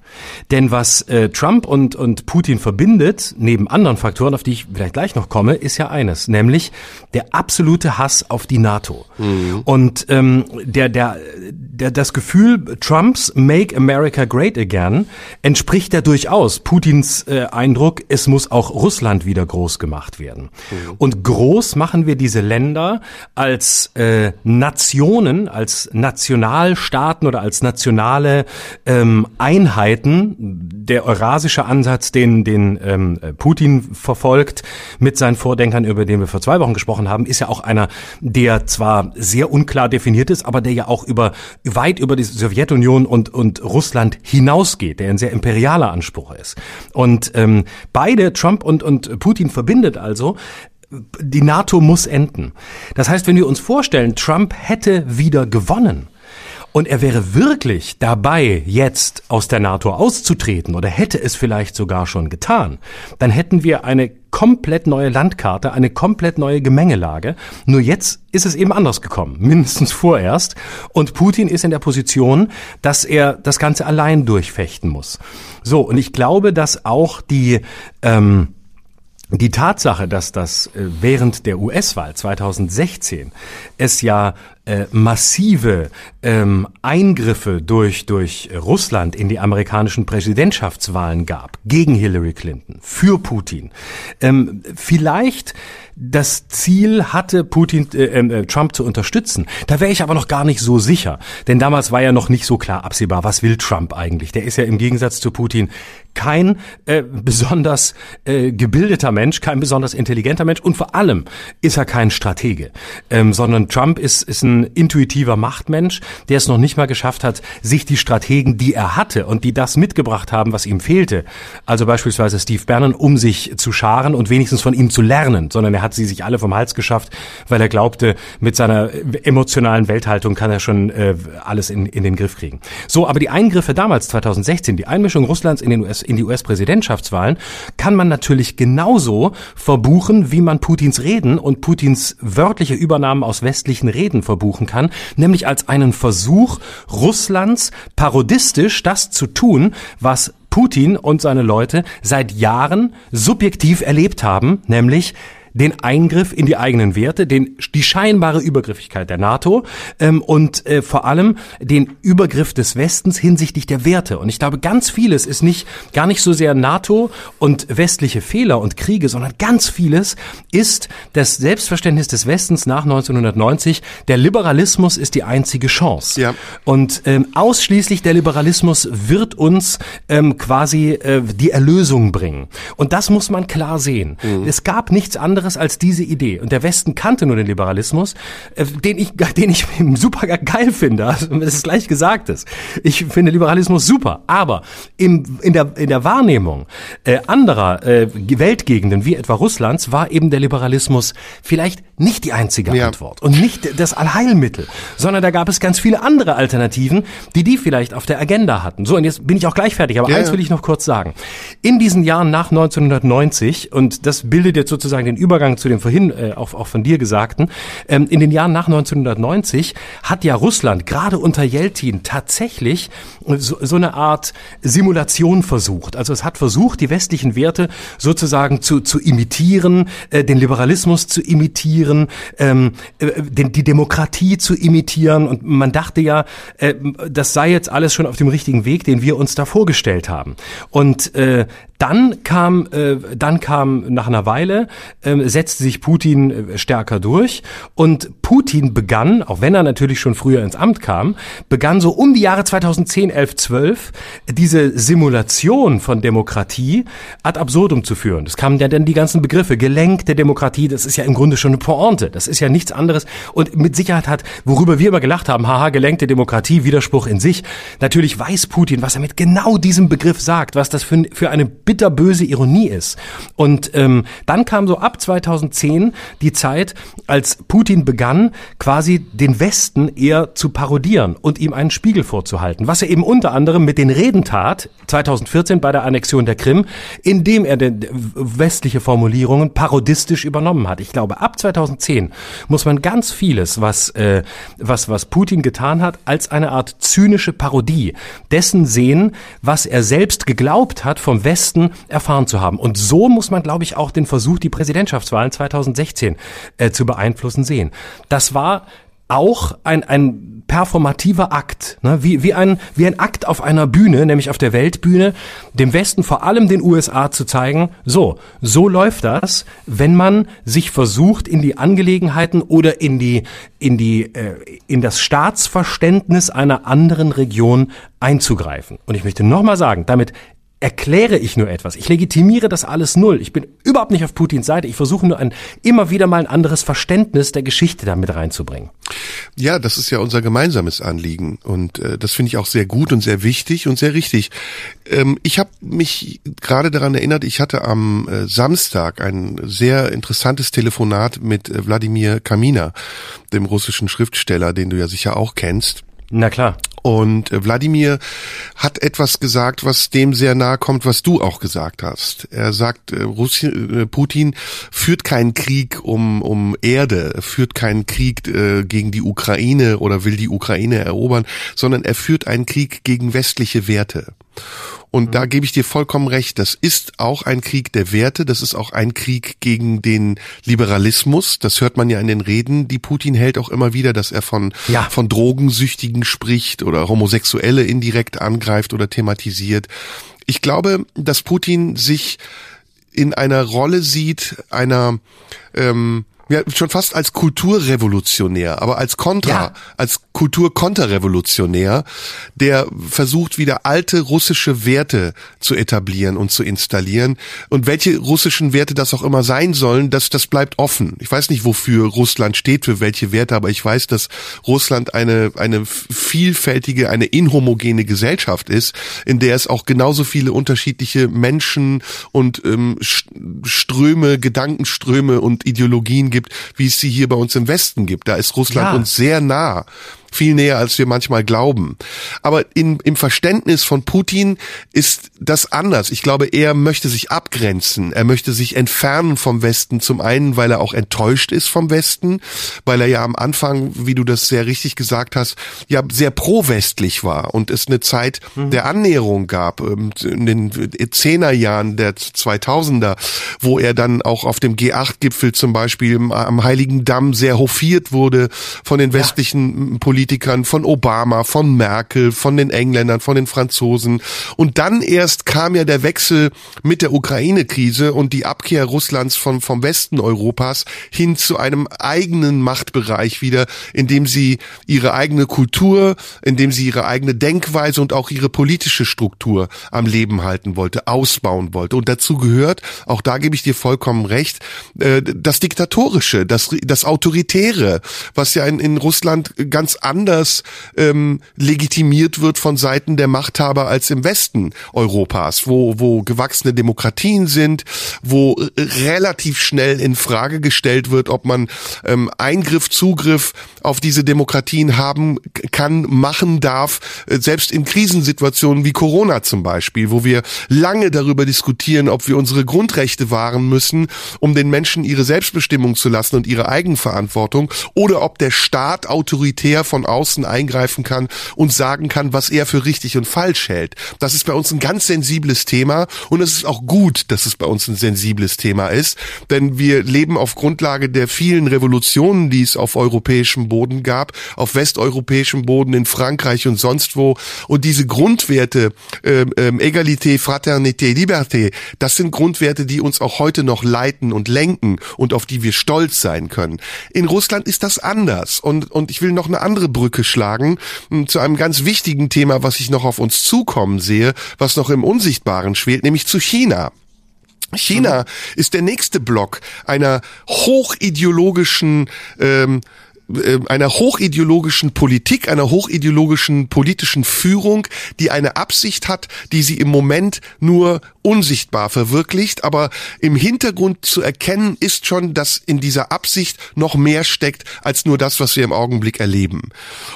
Denn was äh, Trump und, und Putin verbindet, neben anderen Faktoren, auf die ich vielleicht gleich noch komme, ist ja eines, nämlich der absolute Hass auf die NATO. Mhm. Und ähm, der, der, der, das Gefühl Trumps Make America Great Again entspricht ja durchaus Putins äh, Eindruck, es muss auch Russland wieder groß gemacht werden. Mhm. Und groß machen wir diese Länder als äh, Nationen, als Nationalstaaten oder als nationale ähm, Einheiten. Der eurasische Ansatz, den, den ähm, Putin verfolgt mit seinen Vordenkern, über den wir vor zwei Wochen gesprochen haben, ist ja auch einer, der zwar sehr unklar definiert ist, aber der ja auch über weit über die Sowjetunion und, und Russland hinausgeht, der ein sehr imperialer Anspruch ist. Und ähm, beide, Trump und, und Putin, verbindet also, die NATO muss enden. Das heißt, wenn wir uns vorstellen, Trump hätte wieder gewonnen, und er wäre wirklich dabei, jetzt aus der NATO auszutreten oder hätte es vielleicht sogar schon getan, dann hätten wir eine komplett neue Landkarte, eine komplett neue Gemengelage. Nur jetzt ist es eben anders gekommen, (laughs) mindestens vorerst. Und Putin ist in der Position, dass er das Ganze allein durchfechten muss. So, und ich glaube, dass auch die ähm, die Tatsache, dass das äh, während der US-Wahl 2016 es ja äh, massive ähm, Eingriffe durch, durch Russland in die amerikanischen Präsidentschaftswahlen gab, gegen Hillary Clinton, für Putin, ähm, vielleicht das Ziel hatte, Putin, äh, äh, Trump zu unterstützen. Da wäre ich aber noch gar nicht so sicher. Denn damals war ja noch nicht so klar absehbar, was will Trump eigentlich. Der ist ja im Gegensatz zu Putin kein äh, besonders äh, gebildeter Mensch, kein besonders intelligenter Mensch und vor allem ist er kein Stratege, ähm, sondern Trump ist, ist ein intuitiver Machtmensch, der es noch nicht mal geschafft hat, sich die Strategen, die er hatte und die das mitgebracht haben, was ihm fehlte, also beispielsweise Steve Bannon, um sich zu scharen und wenigstens von ihm zu lernen, sondern er hat sie sich alle vom Hals geschafft, weil er glaubte, mit seiner emotionalen Welthaltung kann er schon äh, alles in, in den Griff kriegen. So, aber die Eingriffe damals, 2016, die Einmischung Russlands in den US in die US-Präsidentschaftswahlen, kann man natürlich genauso verbuchen, wie man Putins Reden und Putins wörtliche Übernahmen aus westlichen Reden verbuchen kann, nämlich als einen Versuch Russlands parodistisch das zu tun, was Putin und seine Leute seit Jahren subjektiv erlebt haben, nämlich den Eingriff in die eigenen Werte, den, die scheinbare Übergriffigkeit der NATO ähm, und äh, vor allem den Übergriff des Westens hinsichtlich der Werte. Und ich glaube, ganz vieles ist nicht gar nicht so sehr NATO und westliche Fehler und Kriege, sondern ganz vieles ist das Selbstverständnis des Westens nach 1990. Der Liberalismus ist die einzige Chance. Ja. Und ähm, ausschließlich der Liberalismus wird uns ähm, quasi äh, die Erlösung bringen. Und das muss man klar sehen. Mhm. Es gab nichts anderes anderes als diese Idee. Und der Westen kannte nur den Liberalismus, äh, den ich, (laughs) den ich super geil finde. Also, das ist gleich gesagt ist. Ich finde Liberalismus super. Aber im, in, der, in der Wahrnehmung äh, anderer äh, Weltgegenden, wie etwa Russlands, war eben der Liberalismus vielleicht nicht die einzige ja. Antwort und nicht das Allheilmittel, sondern da gab es ganz viele andere Alternativen, die die vielleicht auf der Agenda hatten. So, und jetzt bin ich auch gleich fertig, aber ja, eins will ich noch kurz sagen. In diesen Jahren nach 1990, und das bildet jetzt sozusagen den Übergang zu dem vorhin äh, auch, auch von dir Gesagten, ähm, in den Jahren nach 1990 hat ja Russland gerade unter Jeltin tatsächlich so, so eine Art Simulation versucht. Also es hat versucht, die westlichen Werte sozusagen zu, zu imitieren, äh, den Liberalismus zu imitieren, ähm, äh, den, die Demokratie zu imitieren. Und man dachte ja, äh, das sei jetzt alles schon auf dem richtigen Weg, den wir uns da vorgestellt haben. Und äh, dann kam, äh, dann kam nach einer Weile, äh, setzte sich Putin äh, stärker durch. Und Putin begann, auch wenn er natürlich schon früher ins Amt kam, begann so um die Jahre 2010, 11, 12 diese Simulation von Demokratie ad absurdum zu führen. Das kamen ja dann die ganzen Begriffe, gelenkte Demokratie, das ist ja im Grunde schon eine Pointe, das ist ja nichts anderes. Und mit Sicherheit hat, worüber wir immer gelacht haben, haha, gelenkte Demokratie, Widerspruch in sich, natürlich weiß Putin, was er mit genau diesem Begriff sagt, was das für, für eine bitterböse Ironie ist. Und ähm, dann kam so ab 2010 die Zeit, als Putin begann, quasi den Westen eher zu parodieren und ihm einen Spiegel vorzuhalten, was er eben unter anderem mit den Reden tat, 2014 bei der Annexion der Krim, indem er den westliche Formulierungen parodistisch übernommen hat. Ich glaube, ab 2010 muss man ganz vieles, was, äh, was, was Putin getan hat, als eine Art zynische Parodie dessen sehen, was er selbst geglaubt hat, vom Westen Westen erfahren zu haben. Und so muss man, glaube ich, auch den Versuch, die Präsidentschaftswahlen 2016 äh, zu beeinflussen sehen. Das war auch ein, ein performativer Akt, ne? wie, wie, ein, wie ein Akt auf einer Bühne, nämlich auf der Weltbühne, dem Westen, vor allem den USA zu zeigen, so, so läuft das, wenn man sich versucht, in die Angelegenheiten oder in die, in die, äh, in das Staatsverständnis einer anderen Region einzugreifen. Und ich möchte nochmal sagen, damit erkläre ich nur etwas. Ich legitimiere das alles null. Ich bin überhaupt nicht auf Putins Seite. Ich versuche nur ein, immer wieder mal ein anderes Verständnis der Geschichte damit reinzubringen. Ja, das ist ja unser gemeinsames Anliegen. Und äh, das finde ich auch sehr gut und sehr wichtig und sehr richtig. Ähm, ich habe mich gerade daran erinnert, ich hatte am äh, Samstag ein sehr interessantes Telefonat mit äh, Wladimir Kamina, dem russischen Schriftsteller, den du ja sicher auch kennst. Na klar. Und äh, Wladimir hat etwas gesagt, was dem sehr nahe kommt, was du auch gesagt hast. Er sagt, äh, Russi Putin führt keinen Krieg um, um Erde, führt keinen Krieg äh, gegen die Ukraine oder will die Ukraine erobern, sondern er führt einen Krieg gegen westliche Werte. Und mhm. da gebe ich dir vollkommen recht. Das ist auch ein Krieg der Werte. Das ist auch ein Krieg gegen den Liberalismus. Das hört man ja in den Reden, die Putin hält auch immer wieder, dass er von, ja. von Drogensüchtigen spricht oder Homosexuelle indirekt angreift oder thematisiert. Ich glaube, dass Putin sich in einer Rolle sieht, einer, ähm, ja, schon fast als Kulturrevolutionär, aber als Kontra, ja. als Kulturkonterrevolutionär, der versucht wieder alte russische Werte zu etablieren und zu installieren. Und welche russischen Werte das auch immer sein sollen, das, das bleibt offen. Ich weiß nicht, wofür Russland steht, für welche Werte, aber ich weiß, dass Russland eine, eine vielfältige, eine inhomogene Gesellschaft ist, in der es auch genauso viele unterschiedliche Menschen und ähm, Ströme, Gedankenströme und Ideologien gibt, wie es sie hier bei uns im Westen gibt. Da ist Russland ja. uns sehr nah viel näher, als wir manchmal glauben. Aber in, im Verständnis von Putin ist das anders. Ich glaube, er möchte sich abgrenzen. Er möchte sich entfernen vom Westen. Zum einen, weil er auch enttäuscht ist vom Westen, weil er ja am Anfang, wie du das sehr richtig gesagt hast, ja sehr pro-westlich war und es eine Zeit mhm. der Annäherung gab ähm, in den Zehnerjahren der 2000er, wo er dann auch auf dem G8-Gipfel zum Beispiel am Heiligen Damm sehr hofiert wurde von den westlichen ja. Politikern Politikern, von Obama, von Merkel, von den Engländern, von den Franzosen. Und dann erst kam ja der Wechsel mit der Ukraine-Krise und die Abkehr Russlands von, vom Westen Europas hin zu einem eigenen Machtbereich wieder, in dem sie ihre eigene Kultur, in dem sie ihre eigene Denkweise und auch ihre politische Struktur am Leben halten wollte, ausbauen wollte. Und dazu gehört, auch da gebe ich dir vollkommen recht, äh, das Diktatorische, das, das Autoritäre, was ja in, in Russland ganz anders ähm, legitimiert wird von Seiten der Machthaber als im Westen Europas, wo, wo gewachsene Demokratien sind, wo relativ schnell in Frage gestellt wird, ob man ähm, Eingriff, Zugriff auf diese Demokratien haben kann, machen darf, äh, selbst in Krisensituationen wie Corona zum Beispiel, wo wir lange darüber diskutieren, ob wir unsere Grundrechte wahren müssen, um den Menschen ihre Selbstbestimmung zu lassen und ihre Eigenverantwortung, oder ob der Staat autoritär von außen eingreifen kann und sagen kann, was er für richtig und falsch hält. Das ist bei uns ein ganz sensibles Thema und es ist auch gut, dass es bei uns ein sensibles Thema ist, denn wir leben auf Grundlage der vielen Revolutionen, die es auf europäischem Boden gab, auf westeuropäischem Boden in Frankreich und sonst wo und diese Grundwerte äh, äh, Egalité, Fraternité, Liberté, das sind Grundwerte, die uns auch heute noch leiten und lenken und auf die wir stolz sein können. In Russland ist das anders und und ich will noch eine andere andere Brücke schlagen hm, zu einem ganz wichtigen Thema, was ich noch auf uns zukommen sehe, was noch im Unsichtbaren schwelt, nämlich zu China. China mhm. ist der nächste Block einer hochideologischen ähm, äh, einer hochideologischen Politik, einer hochideologischen politischen Führung, die eine Absicht hat, die sie im Moment nur unsichtbar verwirklicht, aber im Hintergrund zu erkennen ist schon, dass in dieser Absicht noch mehr steckt als nur das, was wir im Augenblick erleben.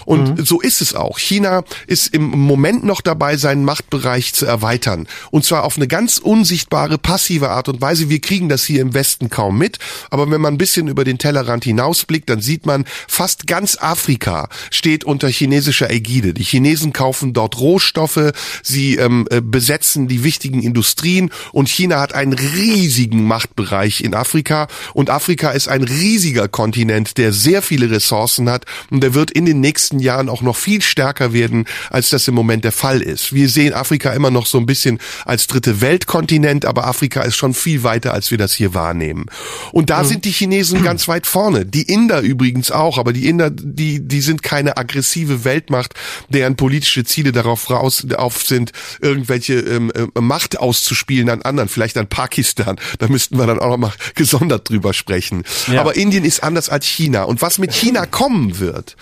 Und mhm. so ist es auch. China ist im Moment noch dabei, seinen Machtbereich zu erweitern. Und zwar auf eine ganz unsichtbare, passive Art und Weise. Wir kriegen das hier im Westen kaum mit. Aber wenn man ein bisschen über den Tellerrand hinausblickt, dann sieht man, fast ganz Afrika steht unter chinesischer Ägide. Die Chinesen kaufen dort Rohstoffe, sie ähm, äh, besetzen die wichtigen Industrien und China hat einen riesigen Machtbereich in Afrika und Afrika ist ein riesiger Kontinent, der sehr viele Ressourcen hat und der wird in den nächsten Jahren auch noch viel stärker werden, als das im Moment der Fall ist. Wir sehen Afrika immer noch so ein bisschen als dritte Weltkontinent, aber Afrika ist schon viel weiter, als wir das hier wahrnehmen. Und da mhm. sind die Chinesen ganz weit vorne. Die Inder übrigens auch auch, aber die Inder, die, die sind keine aggressive Weltmacht, deren politische Ziele darauf raus auf sind, irgendwelche ähm, äh, Macht auszuspielen an anderen, vielleicht an Pakistan. Da müssten wir dann auch noch mal (laughs) gesondert drüber sprechen. Ja. Aber Indien ist anders als China. Und was mit China (laughs) kommen wird,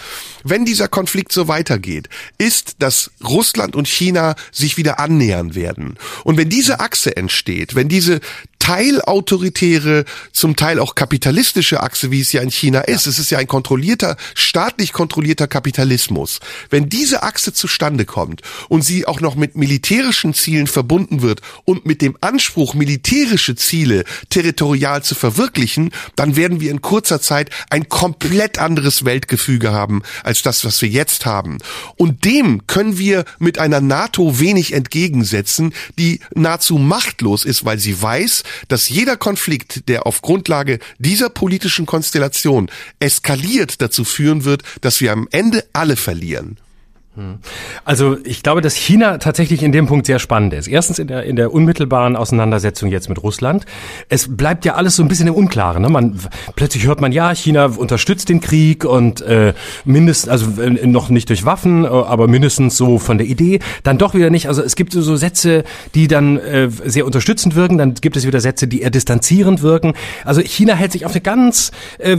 wenn dieser Konflikt so weitergeht, ist, dass Russland und China sich wieder annähern werden. Und wenn diese Achse entsteht, wenn diese teilautoritäre, zum Teil auch kapitalistische Achse, wie es ja in China ist. Es ist ja ein kontrollierter, staatlich kontrollierter Kapitalismus. Wenn diese Achse zustande kommt und sie auch noch mit militärischen Zielen verbunden wird und mit dem Anspruch, militärische Ziele territorial zu verwirklichen, dann werden wir in kurzer Zeit ein komplett anderes Weltgefüge haben als das, was wir jetzt haben. Und dem können wir mit einer NATO wenig entgegensetzen, die nahezu machtlos ist, weil sie weiß, dass jeder Konflikt, der auf Grundlage dieser politischen Konstellation eskaliert, dazu führen wird, dass wir am Ende alle verlieren. Also ich glaube, dass China tatsächlich in dem Punkt sehr spannend ist. Erstens in der, in der unmittelbaren Auseinandersetzung jetzt mit Russland. Es bleibt ja alles so ein bisschen im Unklaren. Ne? Man, plötzlich hört man, ja, China unterstützt den Krieg und äh, mindestens, also äh, noch nicht durch Waffen, äh, aber mindestens so von der Idee. Dann doch wieder nicht. Also es gibt so, so Sätze, die dann äh, sehr unterstützend wirken. Dann gibt es wieder Sätze, die eher distanzierend wirken. Also China hält sich auf eine ganz äh,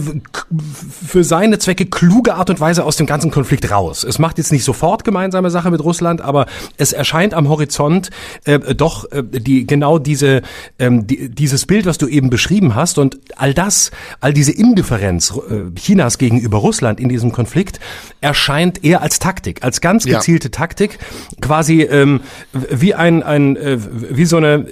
für seine Zwecke kluge Art und Weise aus dem ganzen Konflikt raus. Es macht jetzt nicht so sofort gemeinsame Sache mit Russland, aber es erscheint am Horizont äh, doch äh, die genau diese ähm, die, dieses Bild, was du eben beschrieben hast und all das, all diese Indifferenz äh, Chinas gegenüber Russland in diesem Konflikt erscheint eher als Taktik, als ganz gezielte ja. Taktik, quasi ähm, wie ein ein äh, wie so eine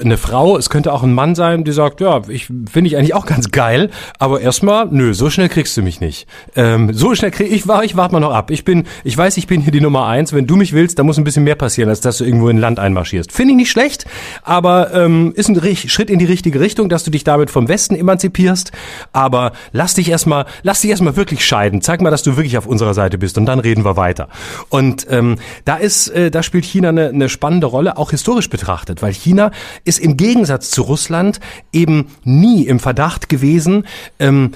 eine Frau, es könnte auch ein Mann sein, die sagt, ja, ich finde ich eigentlich auch ganz geil, aber erstmal, nö, so schnell kriegst du mich nicht. Ähm, so schnell krieg ich, war, ich warte mal noch ab. Ich bin, ich weiß, ich bin hier die Nummer eins. Wenn du mich willst, da muss ein bisschen mehr passieren, als dass du irgendwo in Land einmarschierst. Finde ich nicht schlecht, aber ähm, ist ein Schritt in die richtige Richtung, dass du dich damit vom Westen emanzipierst. Aber lass dich erstmal, lass dich erstmal wirklich scheiden. Zeig mal, dass du wirklich auf unserer Seite bist und dann reden wir weiter. Und ähm, da ist, äh, da spielt China eine, eine spannende Rolle, auch historisch betrachtet, weil China ist im Gegensatz zu Russland eben nie im Verdacht gewesen, ähm,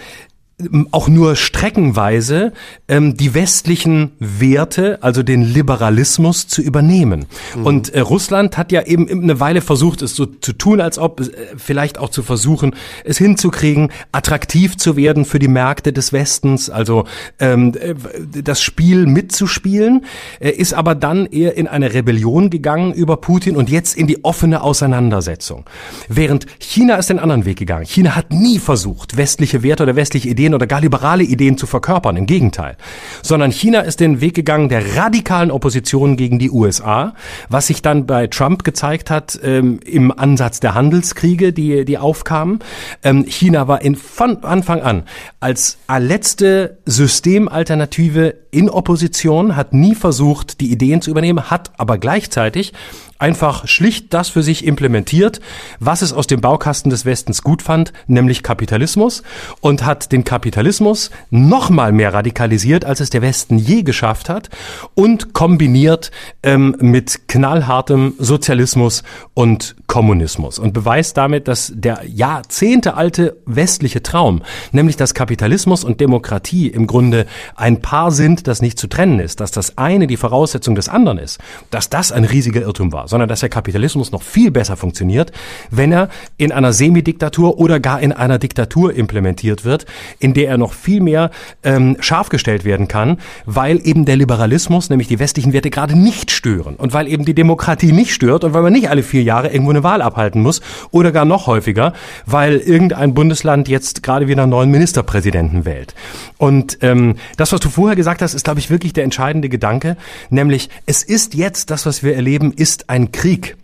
auch nur streckenweise ähm, die westlichen Werte, also den Liberalismus zu übernehmen. Mhm. Und äh, Russland hat ja eben eine Weile versucht, es so zu tun, als ob, äh, vielleicht auch zu versuchen, es hinzukriegen, attraktiv zu werden für die Märkte des Westens, also ähm, äh, das Spiel mitzuspielen, äh, ist aber dann eher in eine Rebellion gegangen über Putin und jetzt in die offene Auseinandersetzung. Während China ist den anderen Weg gegangen. China hat nie versucht, westliche Werte oder westliche Ideen Ideen oder gar liberale Ideen zu verkörpern. Im Gegenteil. Sondern China ist den Weg gegangen der radikalen Opposition gegen die USA, was sich dann bei Trump gezeigt hat ähm, im Ansatz der Handelskriege, die, die aufkamen. Ähm, China war in, von Anfang an als letzte Systemalternative in Opposition, hat nie versucht, die Ideen zu übernehmen, hat aber gleichzeitig einfach schlicht das für sich implementiert, was es aus dem Baukasten des Westens gut fand, nämlich Kapitalismus und hat den Kapitalismus noch mal mehr radikalisiert, als es der Westen je geschafft hat und kombiniert ähm, mit knallhartem Sozialismus und Kommunismus und beweist damit, dass der jahrzehntealte westliche Traum, nämlich dass Kapitalismus und Demokratie im Grunde ein Paar sind, das nicht zu trennen ist, dass das eine die Voraussetzung des anderen ist, dass das ein riesiger Irrtum war sondern dass der Kapitalismus noch viel besser funktioniert, wenn er in einer Semidiktatur oder gar in einer Diktatur implementiert wird, in der er noch viel mehr ähm, scharf gestellt werden kann, weil eben der Liberalismus, nämlich die westlichen Werte, gerade nicht stören und weil eben die Demokratie nicht stört und weil man nicht alle vier Jahre irgendwo eine Wahl abhalten muss oder gar noch häufiger, weil irgendein Bundesland jetzt gerade wieder einen neuen Ministerpräsidenten wählt. Und ähm, das, was du vorher gesagt hast, ist, glaube ich, wirklich der entscheidende Gedanke, nämlich es ist jetzt das, was wir erleben, ist ein Krieg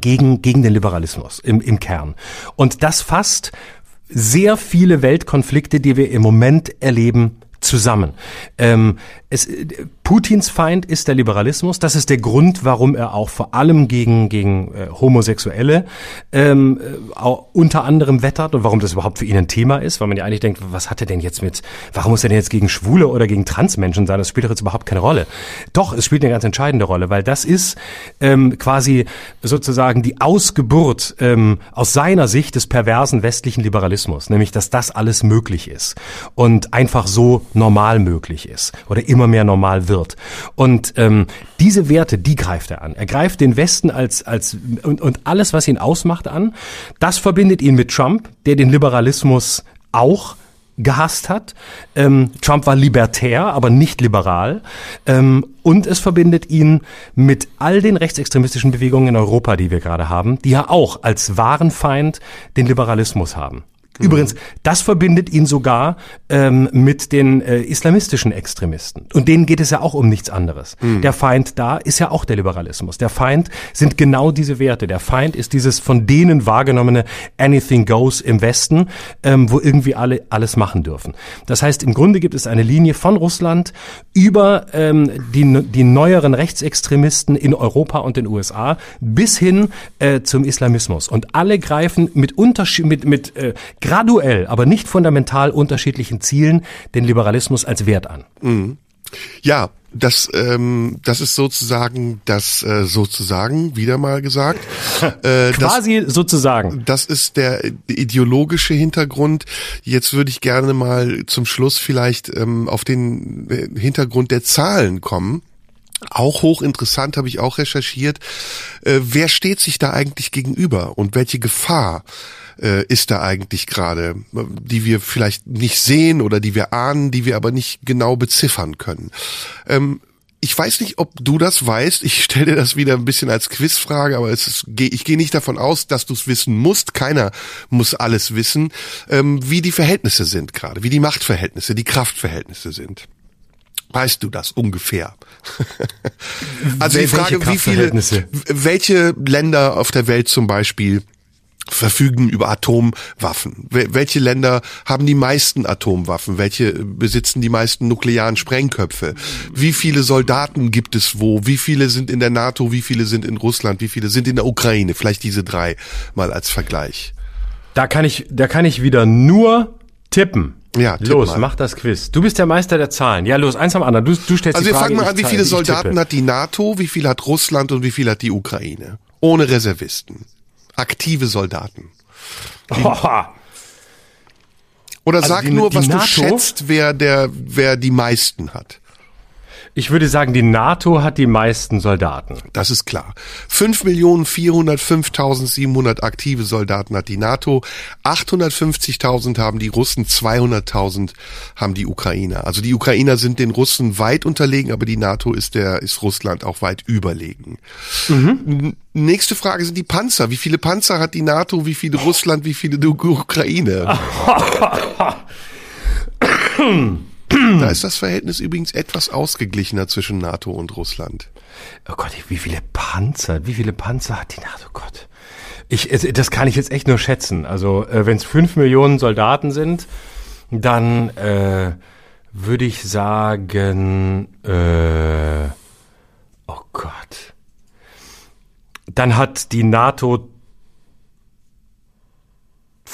gegen, gegen den Liberalismus im, im Kern. Und das fasst sehr viele Weltkonflikte, die wir im Moment erleben, zusammen. Ähm, es, Putins Feind ist der Liberalismus. Das ist der Grund, warum er auch vor allem gegen, gegen äh, Homosexuelle ähm, äh, unter anderem wettert und warum das überhaupt für ihn ein Thema ist, weil man ja eigentlich denkt, was hat er denn jetzt mit, warum muss er denn jetzt gegen Schwule oder gegen Transmenschen sein? Das spielt doch jetzt überhaupt keine Rolle. Doch, es spielt eine ganz entscheidende Rolle, weil das ist ähm, quasi sozusagen die Ausgeburt ähm, aus seiner Sicht des perversen westlichen Liberalismus, nämlich dass das alles möglich ist und einfach so normal möglich ist oder immer mehr normal wird. Und ähm, diese Werte, die greift er an. Er greift den Westen als als und, und alles, was ihn ausmacht, an. Das verbindet ihn mit Trump, der den Liberalismus auch gehasst hat. Ähm, Trump war libertär, aber nicht liberal. Ähm, und es verbindet ihn mit all den rechtsextremistischen Bewegungen in Europa, die wir gerade haben, die ja auch als wahren Feind den Liberalismus haben. Übrigens, das verbindet ihn sogar ähm, mit den äh, islamistischen Extremisten. Und denen geht es ja auch um nichts anderes. Mhm. Der Feind da ist ja auch der Liberalismus. Der Feind sind genau diese Werte. Der Feind ist dieses von denen wahrgenommene Anything Goes im Westen, ähm, wo irgendwie alle alles machen dürfen. Das heißt, im Grunde gibt es eine Linie von Russland über ähm, die, die neueren Rechtsextremisten in Europa und den USA bis hin äh, zum Islamismus. Und alle greifen mit Unterschied, mit, mit äh, graduell, aber nicht fundamental unterschiedlichen Zielen den Liberalismus als Wert an. Mhm. Ja, das, ähm, das ist sozusagen das äh, sozusagen wieder mal gesagt. (laughs) Äh, Quasi das, sozusagen. Das ist der ideologische Hintergrund. Jetzt würde ich gerne mal zum Schluss vielleicht ähm, auf den äh, Hintergrund der Zahlen kommen. Auch hochinteressant habe ich auch recherchiert. Äh, wer steht sich da eigentlich gegenüber und welche Gefahr äh, ist da eigentlich gerade, die wir vielleicht nicht sehen oder die wir ahnen, die wir aber nicht genau beziffern können. Ähm, ich weiß nicht, ob du das weißt. Ich (laughs) stelle dir das wieder ein bisschen als Quizfrage, aber es ist, ich gehe nicht davon aus, dass du es wissen musst. Keiner muss alles wissen, ähm, wie die Verhältnisse sind gerade, wie die Machtverhältnisse, die Kraftverhältnisse sind. Weißt du das ungefähr? (laughs) also die Frage, wie viele, welche Länder auf der Welt zum Beispiel verfügen über Atomwaffen? Welche Länder haben die meisten Atomwaffen? Welche besitzen die meisten nuklearen Sprengköpfe? Wie viele Soldaten gibt es wo? Wie viele sind in der NATO? Wie viele sind in Russland? Wie viele sind in der Ukraine? Vielleicht diese drei mal als Vergleich. Da kann ich, da kann ich wieder nur tippen. Ja, los, mal. mach das Quiz. Du bist der Meister der Zahlen. Ja, los, eins am anderen. Du, du stellst also die Frage. Also wir fangen mal an, wie viele Soldaten hat die NATO, wie viel hat Russland und wie viel hat die Ukraine? Ohne Reservisten aktive Soldaten. Oder also sag die, nur, die was NATO? du schätzt, wer der, wer die meisten hat. Ich würde sagen, die NATO hat die meisten Soldaten. Das ist klar. 5.405.700 aktive Soldaten hat die NATO, 850.000 haben die Russen, 200.000 haben die Ukrainer. Also die Ukrainer sind den Russen weit unterlegen, aber die NATO ist der ist Russland auch weit überlegen. Mhm. Nächste Frage sind die Panzer. Wie viele Panzer hat die NATO, wie viele Russland, wie viele die Ukraine? (laughs) Da ist das Verhältnis übrigens etwas ausgeglichener zwischen NATO und Russland. Oh Gott, wie viele Panzer, wie viele Panzer hat die NATO? Oh Gott. Ich, das kann ich jetzt echt nur schätzen. Also, äh, wenn es fünf Millionen Soldaten sind, dann äh, würde ich sagen, äh, oh Gott. Dann hat die NATO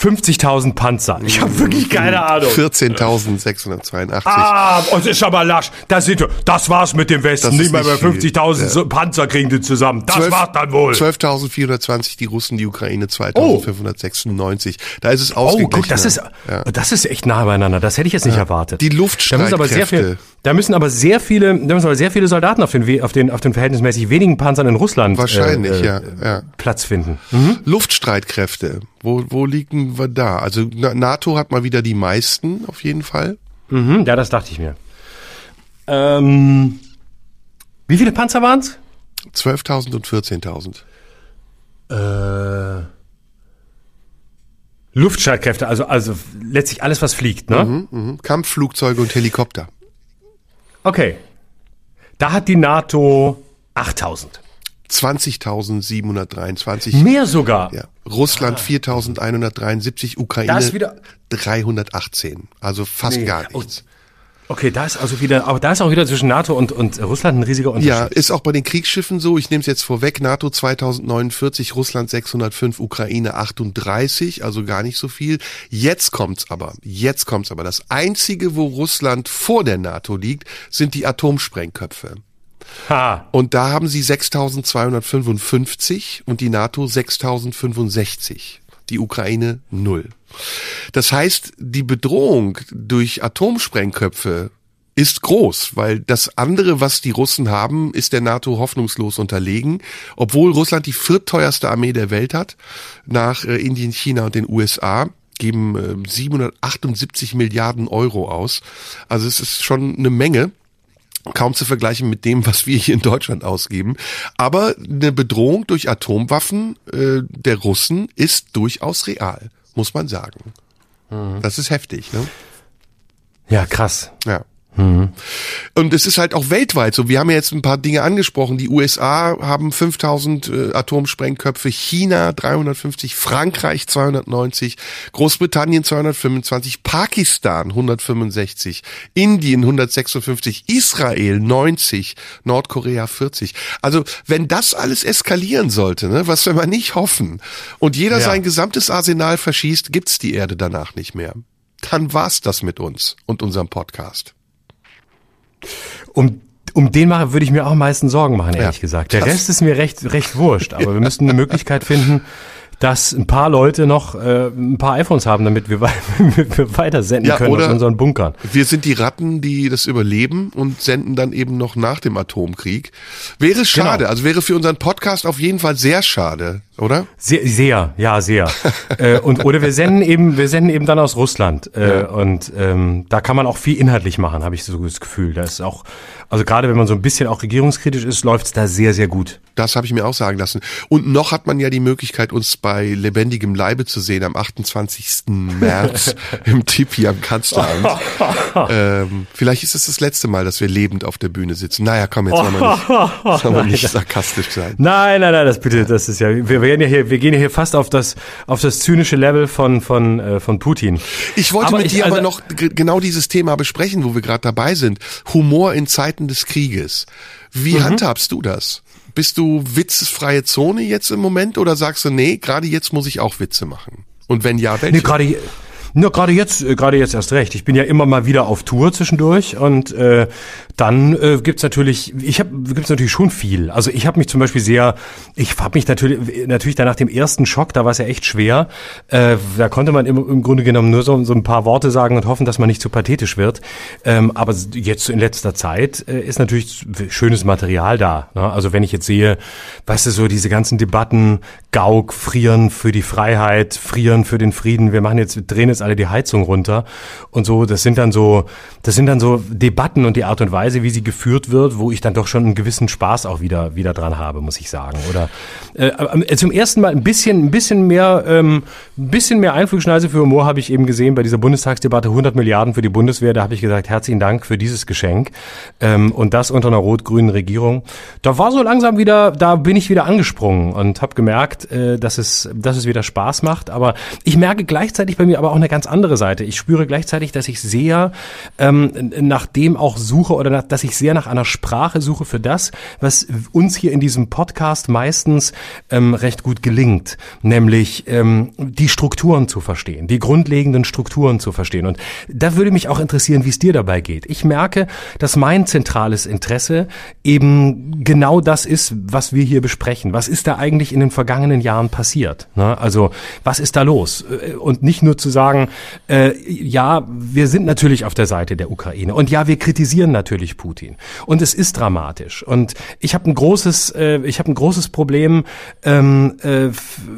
50.000 Panzer. Ich habe wirklich keine Ahnung. 14.682. Ah, und ist aber lasch. Das, sind, das war's mit dem Westen. Nicht mehr bei 50.000 ja. Panzer kriegen die zusammen. Das 12, war's dann wohl. 12.420 die Russen, die Ukraine 2.596. Oh. Da ist es ausgeglichen. Oh, guck, das ist, ja. das ist echt nah beieinander. Das hätte ich jetzt nicht ja. erwartet. Die Luftstreitkräfte. Da müssen aber sehr viele, da müssen aber sehr viele Soldaten auf den, auf den, auf den verhältnismäßig wenigen Panzern in Russland Wahrscheinlich, äh, ja, ja. Platz finden. Mhm. Luftstreitkräfte. Wo, wo liegen wir da? Also NATO hat mal wieder die meisten, auf jeden Fall. Mhm, ja, das dachte ich mir. Ähm, wie viele Panzer waren's? 12.000 und 14.000. Äh, Luftstreitkräfte, also, also letztlich alles, was fliegt, ne? Mhm, mh. Kampfflugzeuge und Helikopter. Okay. Da hat die NATO 8000. 20.723. Mehr sogar. Ja. Russland ah. 4.173, Ukraine das wieder 318. Also fast nee. gar nichts. Okay, da ist also wieder, aber da ist auch wieder zwischen NATO und, und Russland ein riesiger Unterschied. Ja, ist auch bei den Kriegsschiffen so. Ich nehme es jetzt vorweg. NATO 2049, Russland 605, Ukraine 38, also gar nicht so viel. Jetzt kommt's aber. Jetzt kommt's aber. Das einzige, wo Russland vor der NATO liegt, sind die Atomsprengköpfe. Ha. Und da haben sie 6255 und die NATO 6065 die Ukraine null. Das heißt, die Bedrohung durch Atomsprengköpfe ist groß, weil das andere, was die Russen haben, ist der NATO hoffnungslos unterlegen, obwohl Russland die viertteuerste Armee der Welt hat, nach äh, Indien, China und den USA geben äh, 778 Milliarden Euro aus. Also es ist schon eine Menge kaum zu vergleichen mit dem, was wir hier in Deutschland ausgeben. Aber eine Bedrohung durch Atomwaffen äh, der Russen ist durchaus real, muss man sagen. Mhm. Das ist heftig, ne? Ja, krass. Ja. Mhm. Und es ist halt auch weltweit so. Wir haben ja jetzt ein paar Dinge angesprochen. Die USA haben 5000 äh, Atomsprengköpfe, China 350, Frankreich 290, Großbritannien 225, Pakistan 165, Indien 156, Israel 90, Nordkorea 40. Also wenn das alles eskalieren sollte, ne, was wir mal nicht hoffen, und jeder ja. sein gesamtes Arsenal verschießt, gibt's die Erde danach nicht mehr. Dann war's das mit uns und unserem Podcast. Um um den machen würde ich mir auch am meisten Sorgen machen, ehrlich ja, gesagt. Der Rest ist mir recht, recht wurscht, aber wir müssten eine Möglichkeit finden, dass ein paar Leute noch äh, ein paar iPhones haben, damit wir, (laughs) wir weiter senden ja, können aus unseren Bunkern. Wir sind die Ratten, die das überleben und senden dann eben noch nach dem Atomkrieg. Wäre schade, genau. also wäre für unseren Podcast auf jeden Fall sehr schade oder? Sehr, sehr ja, sehr. (laughs) äh, und oder wir senden eben, wir senden eben dann aus Russland äh, ja. und ähm, da kann man auch viel inhaltlich machen, habe ich so das Gefühl. Da ist auch, also gerade wenn man so ein bisschen auch regierungskritisch ist, läuft's da sehr, sehr gut. Das habe ich mir auch sagen lassen. Und noch hat man ja die Möglichkeit, uns bei lebendigem Leibe zu sehen am 28. März (laughs) im Tipi am Kanzleramt. (laughs) ähm, vielleicht ist es das letzte Mal, dass wir lebend auf der Bühne sitzen. Naja, komm, jetzt wollen wir nicht, (laughs) soll man nicht sarkastisch sein. Nein, nein, nein, das bitte, das ist ja, wir, wir, ja hier, wir gehen ja hier fast auf das, auf das zynische Level von, von, äh, von Putin. Ich wollte aber mit ich, dir also, aber noch genau dieses Thema besprechen, wo wir gerade dabei sind. Humor in Zeiten des Krieges. Wie mhm. handhabst du das? Bist du witzfreie Zone jetzt im Moment oder sagst du, nee, gerade jetzt muss ich auch Witze machen? Und wenn ja, welche? Nee, gerade nur gerade jetzt, äh, gerade jetzt erst recht. Ich bin ja immer mal wieder auf Tour zwischendurch und äh, dann äh, gibt's natürlich, ich habe gibt's natürlich schon viel. Also ich habe mich zum Beispiel sehr, ich habe mich natürlich natürlich nach dem ersten Schock, da war es ja echt schwer. Äh, da konnte man im, im Grunde genommen nur so, so ein paar Worte sagen und hoffen, dass man nicht zu pathetisch wird. Ähm, aber jetzt in letzter Zeit äh, ist natürlich schönes Material da. Ne? Also wenn ich jetzt sehe, weißt du, so diese ganzen Debatten, Gauk, frieren für die Freiheit, frieren für den Frieden. Wir machen jetzt, drehen jetzt alle die Heizung runter und so. Das sind dann so, das sind dann so Debatten und die Art und Weise, wie sie geführt wird, wo ich dann doch schon einen gewissen Spaß auch wieder wieder dran habe, muss ich sagen. Oder äh, äh zum ersten Mal ein bisschen, ein bisschen mehr, ähm, ein bisschen mehr Einflugschneise für Humor habe ich eben gesehen bei dieser Bundestagsdebatte 100 Milliarden für die Bundeswehr. Da habe ich gesagt, herzlichen Dank für dieses Geschenk ähm, und das unter einer rot-grünen Regierung. Da war so langsam wieder, da bin ich wieder angesprungen und habe gemerkt, äh, dass es, dass es wieder Spaß macht. Aber ich merke gleichzeitig bei mir aber auch eine ganz andere Seite. Ich spüre gleichzeitig, dass ich sehr ähm, nach dem auch suche oder nach, dass ich sehr nach einer Sprache suche für das, was uns hier in diesem Podcast meistens ähm, recht gut gelingt, nämlich ähm, die Strukturen zu verstehen, die grundlegenden Strukturen zu verstehen. Und da würde mich auch interessieren, wie es dir dabei geht. Ich merke, dass mein zentrales Interesse eben genau das ist, was wir hier besprechen. Was ist da eigentlich in den vergangenen Jahren passiert? Ne? Also was ist da los? Äh, und nicht nur zu sagen, äh, ja, wir sind natürlich auf der Seite der Ukraine und ja, wir kritisieren natürlich Putin und es ist dramatisch und ich habe ein großes, äh, ich habe ein großes Problem ähm, äh,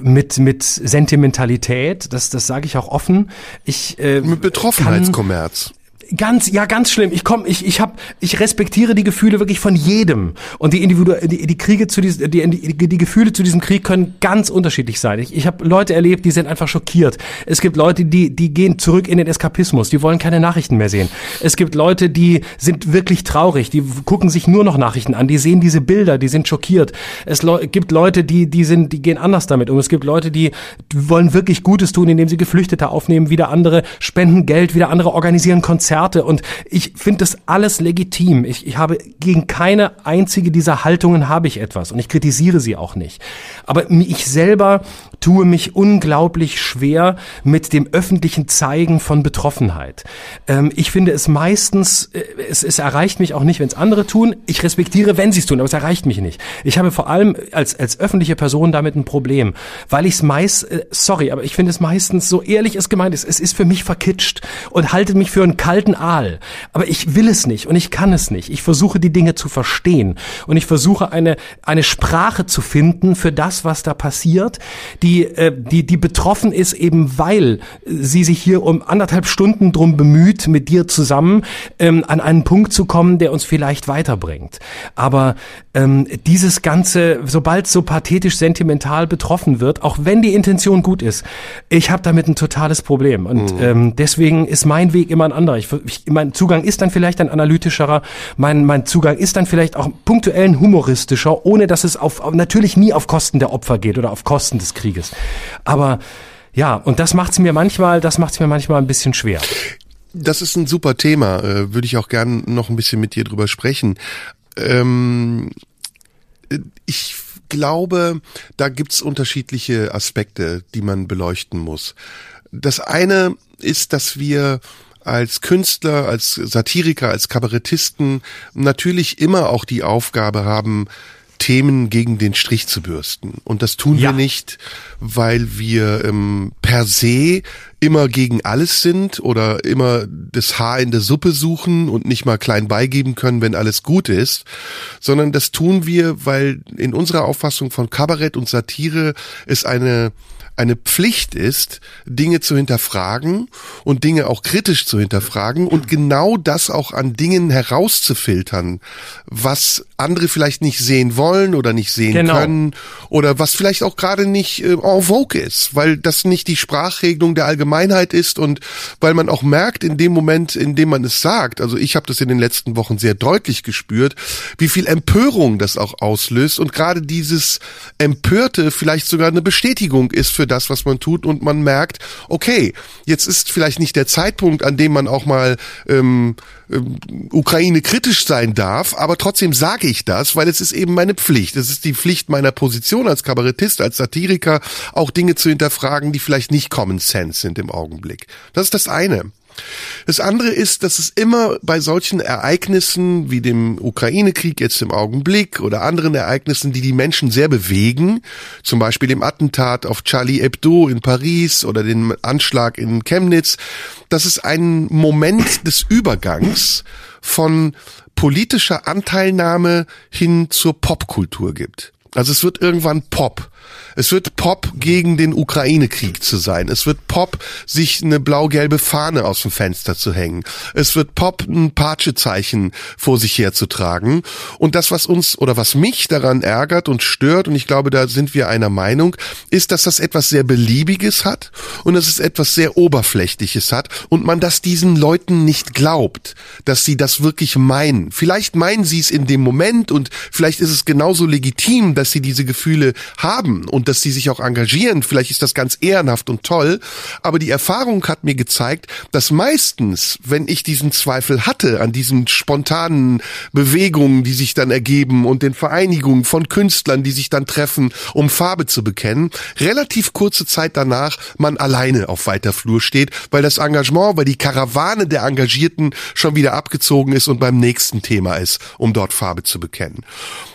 mit mit Sentimentalität. Das das sage ich auch offen. Ich äh, mit Betroffenheitskommerz. Ganz, ja, ganz schlimm. Ich komm, ich, ich hab, ich respektiere die Gefühle wirklich von jedem. Und die Individu die, die Kriege zu diesem, die, die, die Gefühle zu diesem Krieg können ganz unterschiedlich sein. Ich, ich habe Leute erlebt, die sind einfach schockiert. Es gibt Leute, die, die gehen zurück in den Eskapismus, die wollen keine Nachrichten mehr sehen. Es gibt Leute, die sind wirklich traurig, die gucken sich nur noch Nachrichten an, die sehen diese Bilder, die sind schockiert. Es le gibt Leute, die, die sind, die gehen anders damit um. Es gibt Leute, die wollen wirklich Gutes tun, indem sie Geflüchtete aufnehmen, wieder andere spenden Geld, wieder andere organisieren Konzerte Konzerte und ich finde das alles legitim. Ich, ich habe gegen keine einzige dieser Haltungen habe ich etwas und ich kritisiere sie auch nicht. Aber ich selber tue mich unglaublich schwer mit dem öffentlichen Zeigen von Betroffenheit. Ähm, ich finde es meistens, äh, es, es erreicht mich auch nicht, wenn es andere tun. Ich respektiere, wenn sie es tun, aber es erreicht mich nicht. Ich habe vor allem als, als öffentliche Person damit ein Problem, weil ich es meist, äh, sorry, aber ich finde es meistens so ehrlich es gemeint ist, es ist für mich verkitscht und haltet mich für einen kalten alten Aal. Aber ich will es nicht und ich kann es nicht. Ich versuche die Dinge zu verstehen und ich versuche eine, eine Sprache zu finden für das, was da passiert, die, äh, die, die betroffen ist eben, weil sie sich hier um anderthalb Stunden drum bemüht, mit dir zusammen ähm, an einen Punkt zu kommen, der uns vielleicht weiterbringt. Aber ähm, dieses Ganze, sobald so pathetisch sentimental betroffen wird, auch wenn die Intention gut ist, ich habe damit ein totales Problem. Und mhm. ähm, deswegen ist mein Weg immer ein anderer. Ich, ich, mein Zugang ist dann vielleicht ein analytischerer, mein, mein Zugang ist dann vielleicht auch punktuell ein humoristischer, ohne dass es auf, natürlich nie auf Kosten der Opfer geht oder auf Kosten des Krieges. Aber ja, und das macht's mir manchmal, das macht's mir manchmal ein bisschen schwer. Das ist ein super Thema, äh, würde ich auch gern noch ein bisschen mit dir drüber sprechen. Ähm, ich glaube, da gibt's unterschiedliche Aspekte, die man beleuchten muss. Das eine ist, dass wir als Künstler, als Satiriker, als Kabarettisten natürlich immer auch die Aufgabe haben, Themen gegen den Strich zu bürsten. Und das tun ja. wir nicht, weil wir ähm, per se immer gegen alles sind oder immer das Haar in der Suppe suchen und nicht mal klein beigeben können, wenn alles gut ist, sondern das tun wir, weil in unserer Auffassung von Kabarett und Satire es eine eine Pflicht ist, Dinge zu hinterfragen und Dinge auch kritisch zu hinterfragen und genau das auch an Dingen herauszufiltern, was andere vielleicht nicht sehen wollen oder nicht sehen genau. können oder was vielleicht auch gerade nicht äh, en vogue ist, weil das nicht die Sprachregelung der Allgemeinheit ist und weil man auch merkt in dem Moment, in dem man es sagt, also ich habe das in den letzten Wochen sehr deutlich gespürt, wie viel Empörung das auch auslöst und gerade dieses Empörte vielleicht sogar eine Bestätigung ist für für das, was man tut und man merkt, okay, jetzt ist vielleicht nicht der Zeitpunkt, an dem man auch mal ähm, ähm, Ukraine kritisch sein darf, aber trotzdem sage ich das, weil es ist eben meine Pflicht. Es ist die Pflicht meiner Position als Kabarettist, als Satiriker, auch Dinge zu hinterfragen, die vielleicht nicht Common Sense sind im Augenblick. Das ist das eine. Das andere ist, dass es immer bei solchen Ereignissen wie dem Ukraine-Krieg jetzt im Augenblick oder anderen Ereignissen, die die Menschen sehr bewegen, zum Beispiel dem Attentat auf Charlie Hebdo in Paris oder den Anschlag in Chemnitz, dass es einen Moment des Übergangs von politischer Anteilnahme hin zur Popkultur gibt. Also es wird irgendwann Pop. Es wird Pop gegen den Ukraine-Krieg zu sein. Es wird Pop, sich eine blau-gelbe Fahne aus dem Fenster zu hängen. Es wird Pop, ein Patschezeichen vor sich herzutragen. Und das, was uns oder was mich daran ärgert und stört, und ich glaube, da sind wir einer Meinung, ist, dass das etwas sehr Beliebiges hat und dass es etwas sehr Oberflächliches hat und man das diesen Leuten nicht glaubt, dass sie das wirklich meinen. Vielleicht meinen sie es in dem Moment und vielleicht ist es genauso legitim, dass sie diese Gefühle haben und dass sie sich auch engagieren. Vielleicht ist das ganz ehrenhaft und toll. Aber die Erfahrung hat mir gezeigt, dass meistens, wenn ich diesen Zweifel hatte an diesen spontanen Bewegungen, die sich dann ergeben und den Vereinigungen von Künstlern, die sich dann treffen, um Farbe zu bekennen, relativ kurze Zeit danach man alleine auf weiter Flur steht, weil das Engagement, weil die Karawane der Engagierten schon wieder abgezogen ist und beim nächsten Thema ist, um dort Farbe zu bekennen.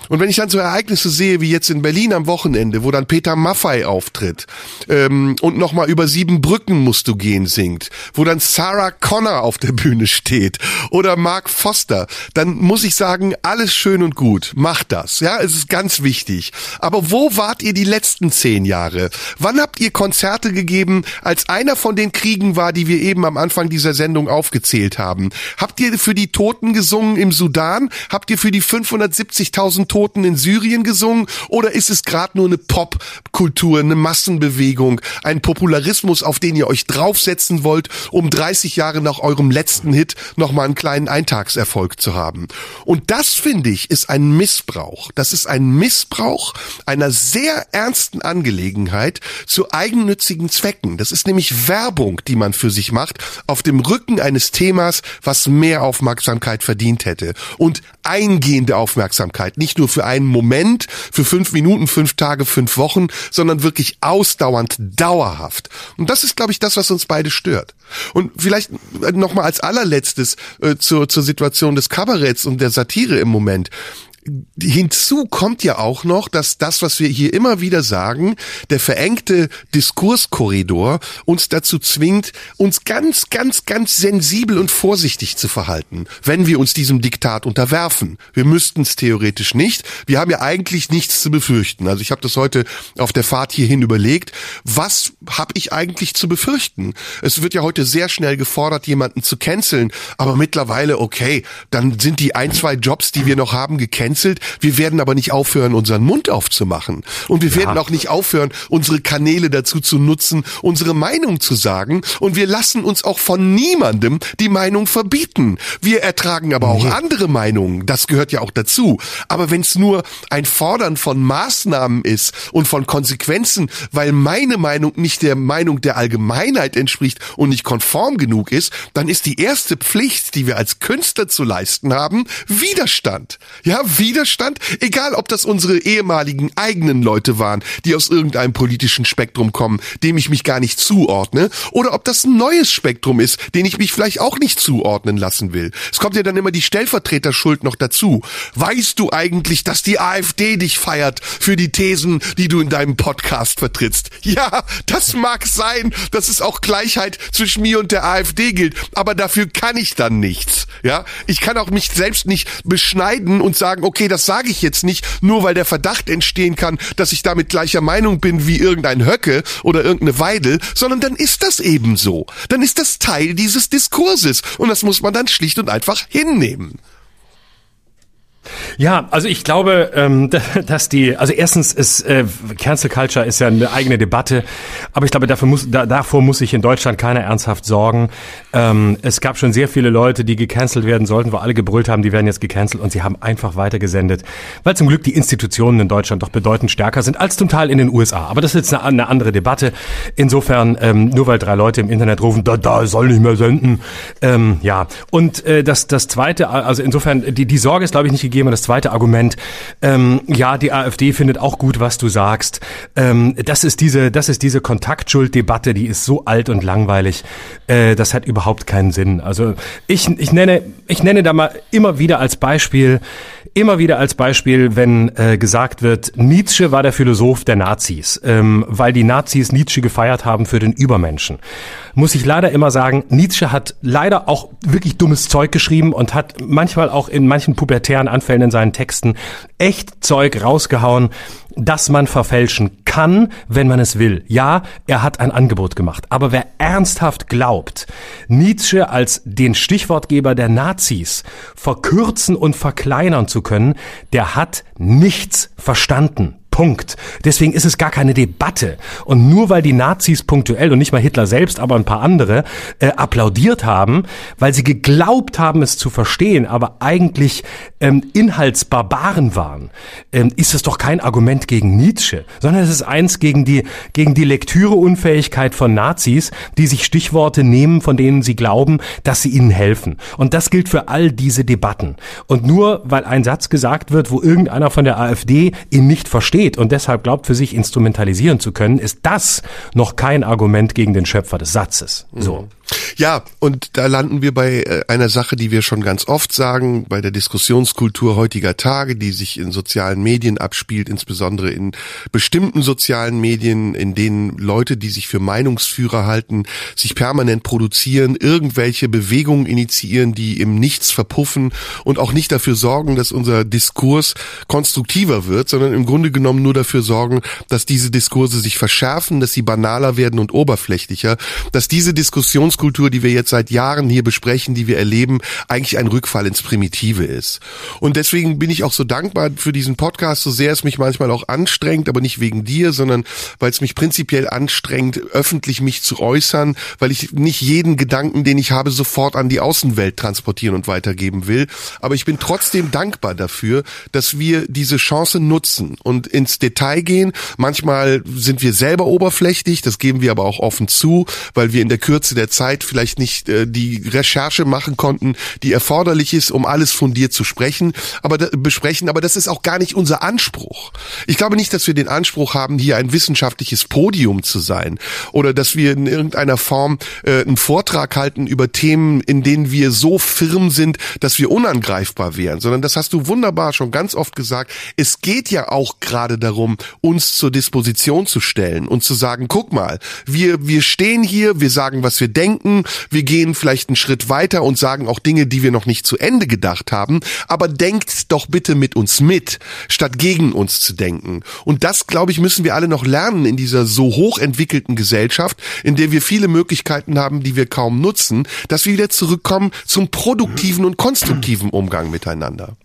Und wenn ich dann so Ereignisse sehe, wie jetzt in Berlin am Wochenende, wo dann Peter Maffei auftritt ähm, und nochmal über sieben Brücken musst du gehen singt, wo dann Sarah Connor auf der Bühne steht oder Mark Foster, dann muss ich sagen, alles schön und gut, macht das, ja, es ist ganz wichtig. Aber wo wart ihr die letzten zehn Jahre? Wann habt ihr Konzerte gegeben, als einer von den Kriegen war, die wir eben am Anfang dieser Sendung aufgezählt haben? Habt ihr für die Toten gesungen im Sudan? Habt ihr für die 570.000 Toten Toten in Syrien gesungen oder ist es gerade nur eine Popkultur, eine Massenbewegung, ein Popularismus, auf den ihr euch draufsetzen wollt, um 30 Jahre nach eurem letzten Hit nochmal einen kleinen Eintagserfolg zu haben? Und das finde ich ist ein Missbrauch. Das ist ein Missbrauch einer sehr ernsten Angelegenheit zu eigennützigen Zwecken. Das ist nämlich Werbung, die man für sich macht, auf dem Rücken eines Themas, was mehr Aufmerksamkeit verdient hätte. Und eingehende Aufmerksamkeit, nicht nur für einen Moment, für fünf Minuten, fünf Tage, fünf Wochen, sondern wirklich ausdauernd, dauerhaft. Und das ist, glaube ich, das, was uns beide stört. Und vielleicht nochmal als allerletztes äh, zur, zur Situation des Kabaretts und der Satire im Moment. Hinzu kommt ja auch noch, dass das, was wir hier immer wieder sagen, der verengte Diskurskorridor uns dazu zwingt, uns ganz, ganz, ganz sensibel und vorsichtig zu verhalten, wenn wir uns diesem Diktat unterwerfen. Wir müssten es theoretisch nicht. Wir haben ja eigentlich nichts zu befürchten. Also ich habe das heute auf der Fahrt hierhin überlegt. Was habe ich eigentlich zu befürchten? Es wird ja heute sehr schnell gefordert, jemanden zu canceln. Aber mittlerweile, okay, dann sind die ein, zwei Jobs, die wir noch haben, gecancelt. Wir werden aber nicht aufhören, unseren Mund aufzumachen. Und wir ja. werden auch nicht aufhören, unsere Kanäle dazu zu nutzen, unsere Meinung zu sagen. Und wir lassen uns auch von niemandem die Meinung verbieten. Wir ertragen aber auch nee. andere Meinungen. Das gehört ja auch dazu. Aber wenn es nur ein Fordern von Maßnahmen ist und von Konsequenzen, weil meine Meinung nicht der Meinung der Allgemeinheit entspricht und nicht konform genug ist, dann ist die erste Pflicht, die wir als Künstler zu leisten haben, Widerstand. Ja, Widerstand, egal ob das unsere ehemaligen eigenen Leute waren, die aus irgendeinem politischen Spektrum kommen, dem ich mich gar nicht zuordne, oder ob das ein neues Spektrum ist, den ich mich vielleicht auch nicht zuordnen lassen will. Es kommt ja dann immer die Stellvertreterschuld noch dazu. Weißt du eigentlich, dass die AfD dich feiert für die Thesen, die du in deinem Podcast vertrittst? Ja, das mag sein, dass es auch Gleichheit zwischen mir und der AfD gilt, aber dafür kann ich dann nichts. Ja, ich kann auch mich selbst nicht beschneiden und sagen, okay, das sage ich jetzt nicht, nur weil der Verdacht entstehen kann, dass ich damit gleicher Meinung bin wie irgendein Höcke oder irgendeine Weidel, sondern dann ist das eben so. Dann ist das Teil dieses Diskurses und das muss man dann schlicht und einfach hinnehmen. Ja, also ich glaube, ähm, (laughs) dass die, also erstens ist äh, Cancel Culture ist ja eine eigene Debatte, aber ich glaube, dafür muss, da, davor muss sich in Deutschland keiner ernsthaft sorgen. Ähm, es gab schon sehr viele Leute, die gecancelt werden sollten, wo alle gebrüllt haben, die werden jetzt gecancelt und sie haben einfach weitergesendet, weil zum Glück die Institutionen in Deutschland doch bedeutend stärker sind als zum Teil in den USA. Aber das ist jetzt eine, andere Debatte. Insofern, ähm, nur weil drei Leute im Internet rufen, da, da soll nicht mehr senden, ähm, ja. Und äh, das, das Zweite, also insofern, die, die Sorge ist, glaube ich, nicht gegeben gegeben. das zweite Argument, ähm, ja, die AfD findet auch gut, was du sagst. Ähm, das ist diese, das ist diese Kontaktschulddebatte, die ist so alt und langweilig. Äh, das hat überhaupt keinen Sinn. Also ich, ich nenne, ich nenne da mal immer wieder als Beispiel, immer wieder als Beispiel, wenn äh, gesagt wird, Nietzsche war der Philosoph der Nazis, ähm, weil die Nazis Nietzsche gefeiert haben für den Übermenschen. Muss ich leider immer sagen, Nietzsche hat leider auch wirklich dummes Zeug geschrieben und hat manchmal auch in manchen pubertären Anfällen in seinen Texten echt Zeug rausgehauen, das man verfälschen kann, wenn man es will. Ja, er hat ein Angebot gemacht. Aber wer ernsthaft glaubt, Nietzsche als den Stichwortgeber der Nazis verkürzen und verkleinern zu können, der hat nichts verstanden. Punkt. Deswegen ist es gar keine Debatte. Und nur weil die Nazis punktuell und nicht mal Hitler selbst, aber ein paar andere äh, applaudiert haben, weil sie geglaubt haben, es zu verstehen, aber eigentlich ähm, Inhaltsbarbaren waren, ähm, ist es doch kein Argument gegen Nietzsche, sondern es ist eins gegen die gegen die Lektüreunfähigkeit von Nazis, die sich Stichworte nehmen, von denen sie glauben, dass sie ihnen helfen. Und das gilt für all diese Debatten. Und nur weil ein Satz gesagt wird, wo irgendeiner von der AfD ihn nicht versteht, versteht und deshalb glaubt, für sich instrumentalisieren zu können, ist das noch kein Argument gegen den Schöpfer des Satzes. So. Mhm. Ja, und da landen wir bei äh, einer Sache, die wir schon ganz oft sagen, bei der Diskussionskultur heutiger Tage, die sich in sozialen Medien abspielt, insbesondere in bestimmten sozialen Medien, in denen Leute, die sich für Meinungsführer halten, sich permanent produzieren, irgendwelche Bewegungen initiieren, die im Nichts verpuffen und auch nicht dafür sorgen, dass unser Diskurs konstruktiver wird, sondern im Grunde genommen nur dafür sorgen, dass diese Diskurse sich verschärfen, dass sie banaler werden und oberflächlicher, dass diese Diskussions Diskussionskultur, die wir jetzt seit Jahren hier besprechen, die wir erleben, eigentlich ein Rückfall ins Primitive ist. Und deswegen bin ich auch so dankbar für diesen Podcast, so sehr es mich manchmal auch anstrengt, aber nicht wegen dir, sondern weil es mich prinzipiell anstrengt, öffentlich mich zu äußern, weil ich nicht jeden Gedanken, den ich habe, sofort an die Außenwelt transportieren und weitergeben will. Aber ich bin trotzdem dankbar dafür, dass wir diese Chance nutzen und ins Detail gehen. Manchmal sind wir selber oberflächlich, das geben wir aber auch offen zu, weil wir in der Kürze der Zeit vielleicht nicht äh, die Recherche machen konnten, die erforderlich ist, um alles fundiert zu sprechen, aber besprechen. Aber das ist auch gar nicht unser Anspruch. Ich glaube nicht, dass wir den Anspruch haben, hier ein wissenschaftliches Podium zu sein oder dass wir in irgendeiner Form äh, einen Vortrag halten über Themen, in denen wir so firm sind, dass wir unangreifbar wären, sondern das hast du wunderbar schon ganz oft gesagt. Es geht ja auch gerade darum, uns zur Disposition zu stellen und zu sagen, guck mal, wir, wir stehen hier, wir sagen, was wir denken, wir gehen vielleicht einen Schritt weiter und sagen auch Dinge, die wir noch nicht zu Ende gedacht haben, aber denkt doch bitte mit uns mit, statt gegen uns zu denken. Und das, glaube ich, müssen wir alle noch lernen in dieser so hochentwickelten Gesellschaft, in der wir viele Möglichkeiten haben, die wir kaum nutzen, dass wir wieder zurückkommen zum produktiven und konstruktiven Umgang miteinander.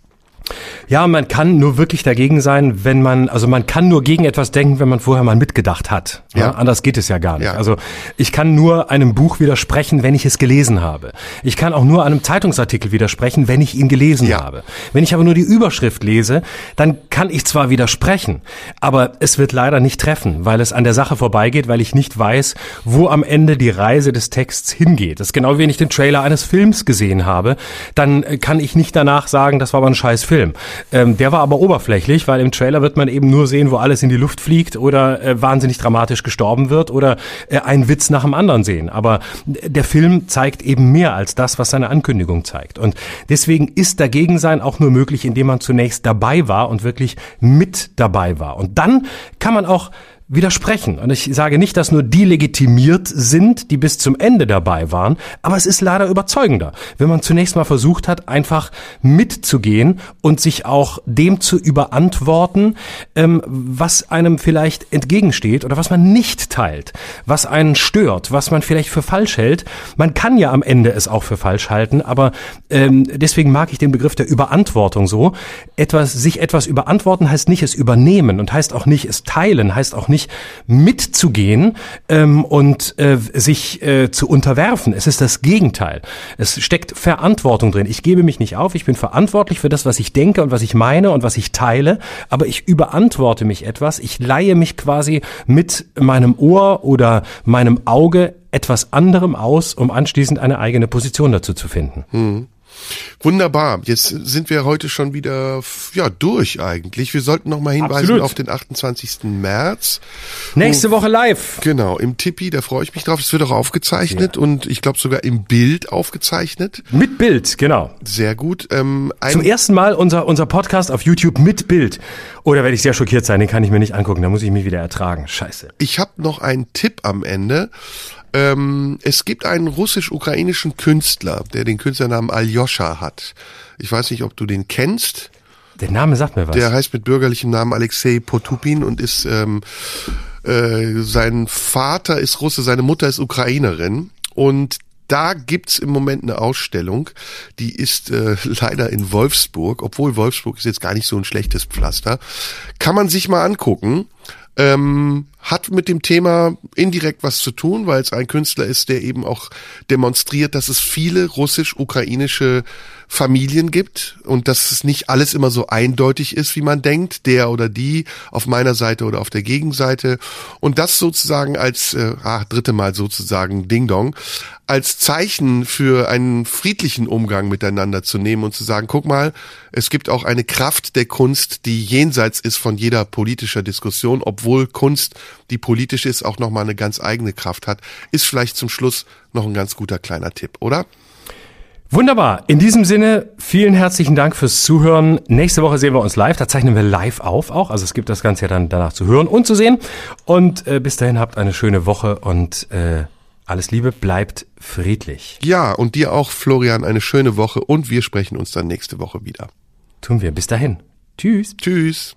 Ja, man kann nur wirklich dagegen sein, wenn man, also man kann nur gegen etwas denken, wenn man vorher mal mitgedacht hat. Ja. ja anders geht es ja gar nicht. Ja. Also ich kann nur einem Buch widersprechen, wenn ich es gelesen habe. Ich kann auch nur einem Zeitungsartikel widersprechen, wenn ich ihn gelesen ja. habe. Wenn ich aber nur die Überschrift lese, dann kann ich zwar widersprechen, aber es wird leider nicht treffen, weil es an der Sache vorbeigeht, weil ich nicht weiß, wo am Ende die Reise des Texts hingeht. Das ist genau wie wenn ich den Trailer eines Films gesehen habe, dann kann ich nicht danach sagen, das war aber ein scheiß Film. Ähm, der war aber oberflächlich, weil im Trailer wird man eben nur sehen, wo alles in die Luft fliegt oder äh, wahnsinnig dramatisch gestorben wird oder äh, einen Witz nach dem anderen sehen. Aber der Film zeigt eben mehr als das, was seine Ankündigung zeigt. Und deswegen ist dagegen sein auch nur möglich, indem man zunächst dabei war und wirklich mit dabei war. Und dann kann man auch widersprechen. Und ich sage nicht, dass nur die legitimiert sind, die bis zum Ende dabei waren, aber es ist leider überzeugender, wenn man zunächst mal versucht hat, einfach mitzugehen und sich auch dem zu überantworten, ähm, was einem vielleicht entgegensteht oder was man nicht teilt, was einen stört, was man vielleicht für falsch hält. Man kann ja am Ende es auch für falsch halten, aber ähm, deswegen mag ich den Begriff der Überantwortung so. Etwas, sich etwas überantworten heißt nicht es übernehmen und heißt auch nicht es teilen, heißt auch nicht nicht mitzugehen ähm, und äh, sich äh, zu unterwerfen. Es ist das Gegenteil. Es steckt Verantwortung drin. Ich gebe mich nicht auf. Ich bin verantwortlich für das, was ich denke und was ich meine und was ich teile. Aber ich überantworte mich etwas. Ich leihe mich quasi mit meinem Ohr oder meinem Auge etwas anderem aus, um anschließend eine eigene Position dazu zu finden. Hm. Wunderbar. Jetzt sind wir heute schon wieder ja durch eigentlich. Wir sollten noch mal hinweisen Absolut. auf den 28. März. Nächste Woche live. Genau, im Tippi, da freue ich mich drauf. Es wird auch aufgezeichnet ja. und ich glaube sogar im Bild aufgezeichnet. Mit Bild, genau. Sehr gut. Ähm, Zum ersten Mal unser, unser Podcast auf YouTube mit Bild. Oder werde ich sehr schockiert sein, den kann ich mir nicht angucken, da muss ich mich wieder ertragen. Scheiße. Ich habe noch einen Tipp am Ende. Ähm, es gibt einen russisch-ukrainischen Künstler, der den Künstlernamen Aljoscha hat. Ich weiß nicht, ob du den kennst. Der Name sagt mir was. Der heißt mit bürgerlichem Namen Alexei Potupin und ist ähm, äh, sein Vater ist Russe, seine Mutter ist Ukrainerin und da gibt's im Moment eine Ausstellung, die ist äh, (laughs) leider in Wolfsburg, obwohl Wolfsburg ist jetzt gar nicht so ein schlechtes Pflaster. Kann man sich mal angucken. Ähm, hat mit dem Thema indirekt was zu tun, weil es ein Künstler ist, der eben auch demonstriert, dass es viele russisch-ukrainische Familien gibt und dass es nicht alles immer so eindeutig ist, wie man denkt, der oder die auf meiner Seite oder auf der Gegenseite. Und das sozusagen als äh, ah, dritte Mal sozusagen Ding Dong als Zeichen für einen friedlichen Umgang miteinander zu nehmen und zu sagen, guck mal, es gibt auch eine Kraft der Kunst, die jenseits ist von jeder politischer Diskussion, obwohl Kunst die politisch ist, auch nochmal eine ganz eigene Kraft hat, ist vielleicht zum Schluss noch ein ganz guter kleiner Tipp, oder? Wunderbar. In diesem Sinne, vielen herzlichen Dank fürs Zuhören. Nächste Woche sehen wir uns live. Da zeichnen wir live auf auch. Also es gibt das Ganze ja dann danach zu hören und zu sehen. Und äh, bis dahin habt eine schöne Woche und äh, alles Liebe, bleibt friedlich. Ja, und dir auch, Florian, eine schöne Woche und wir sprechen uns dann nächste Woche wieder. Tun wir. Bis dahin. Tschüss. Tschüss.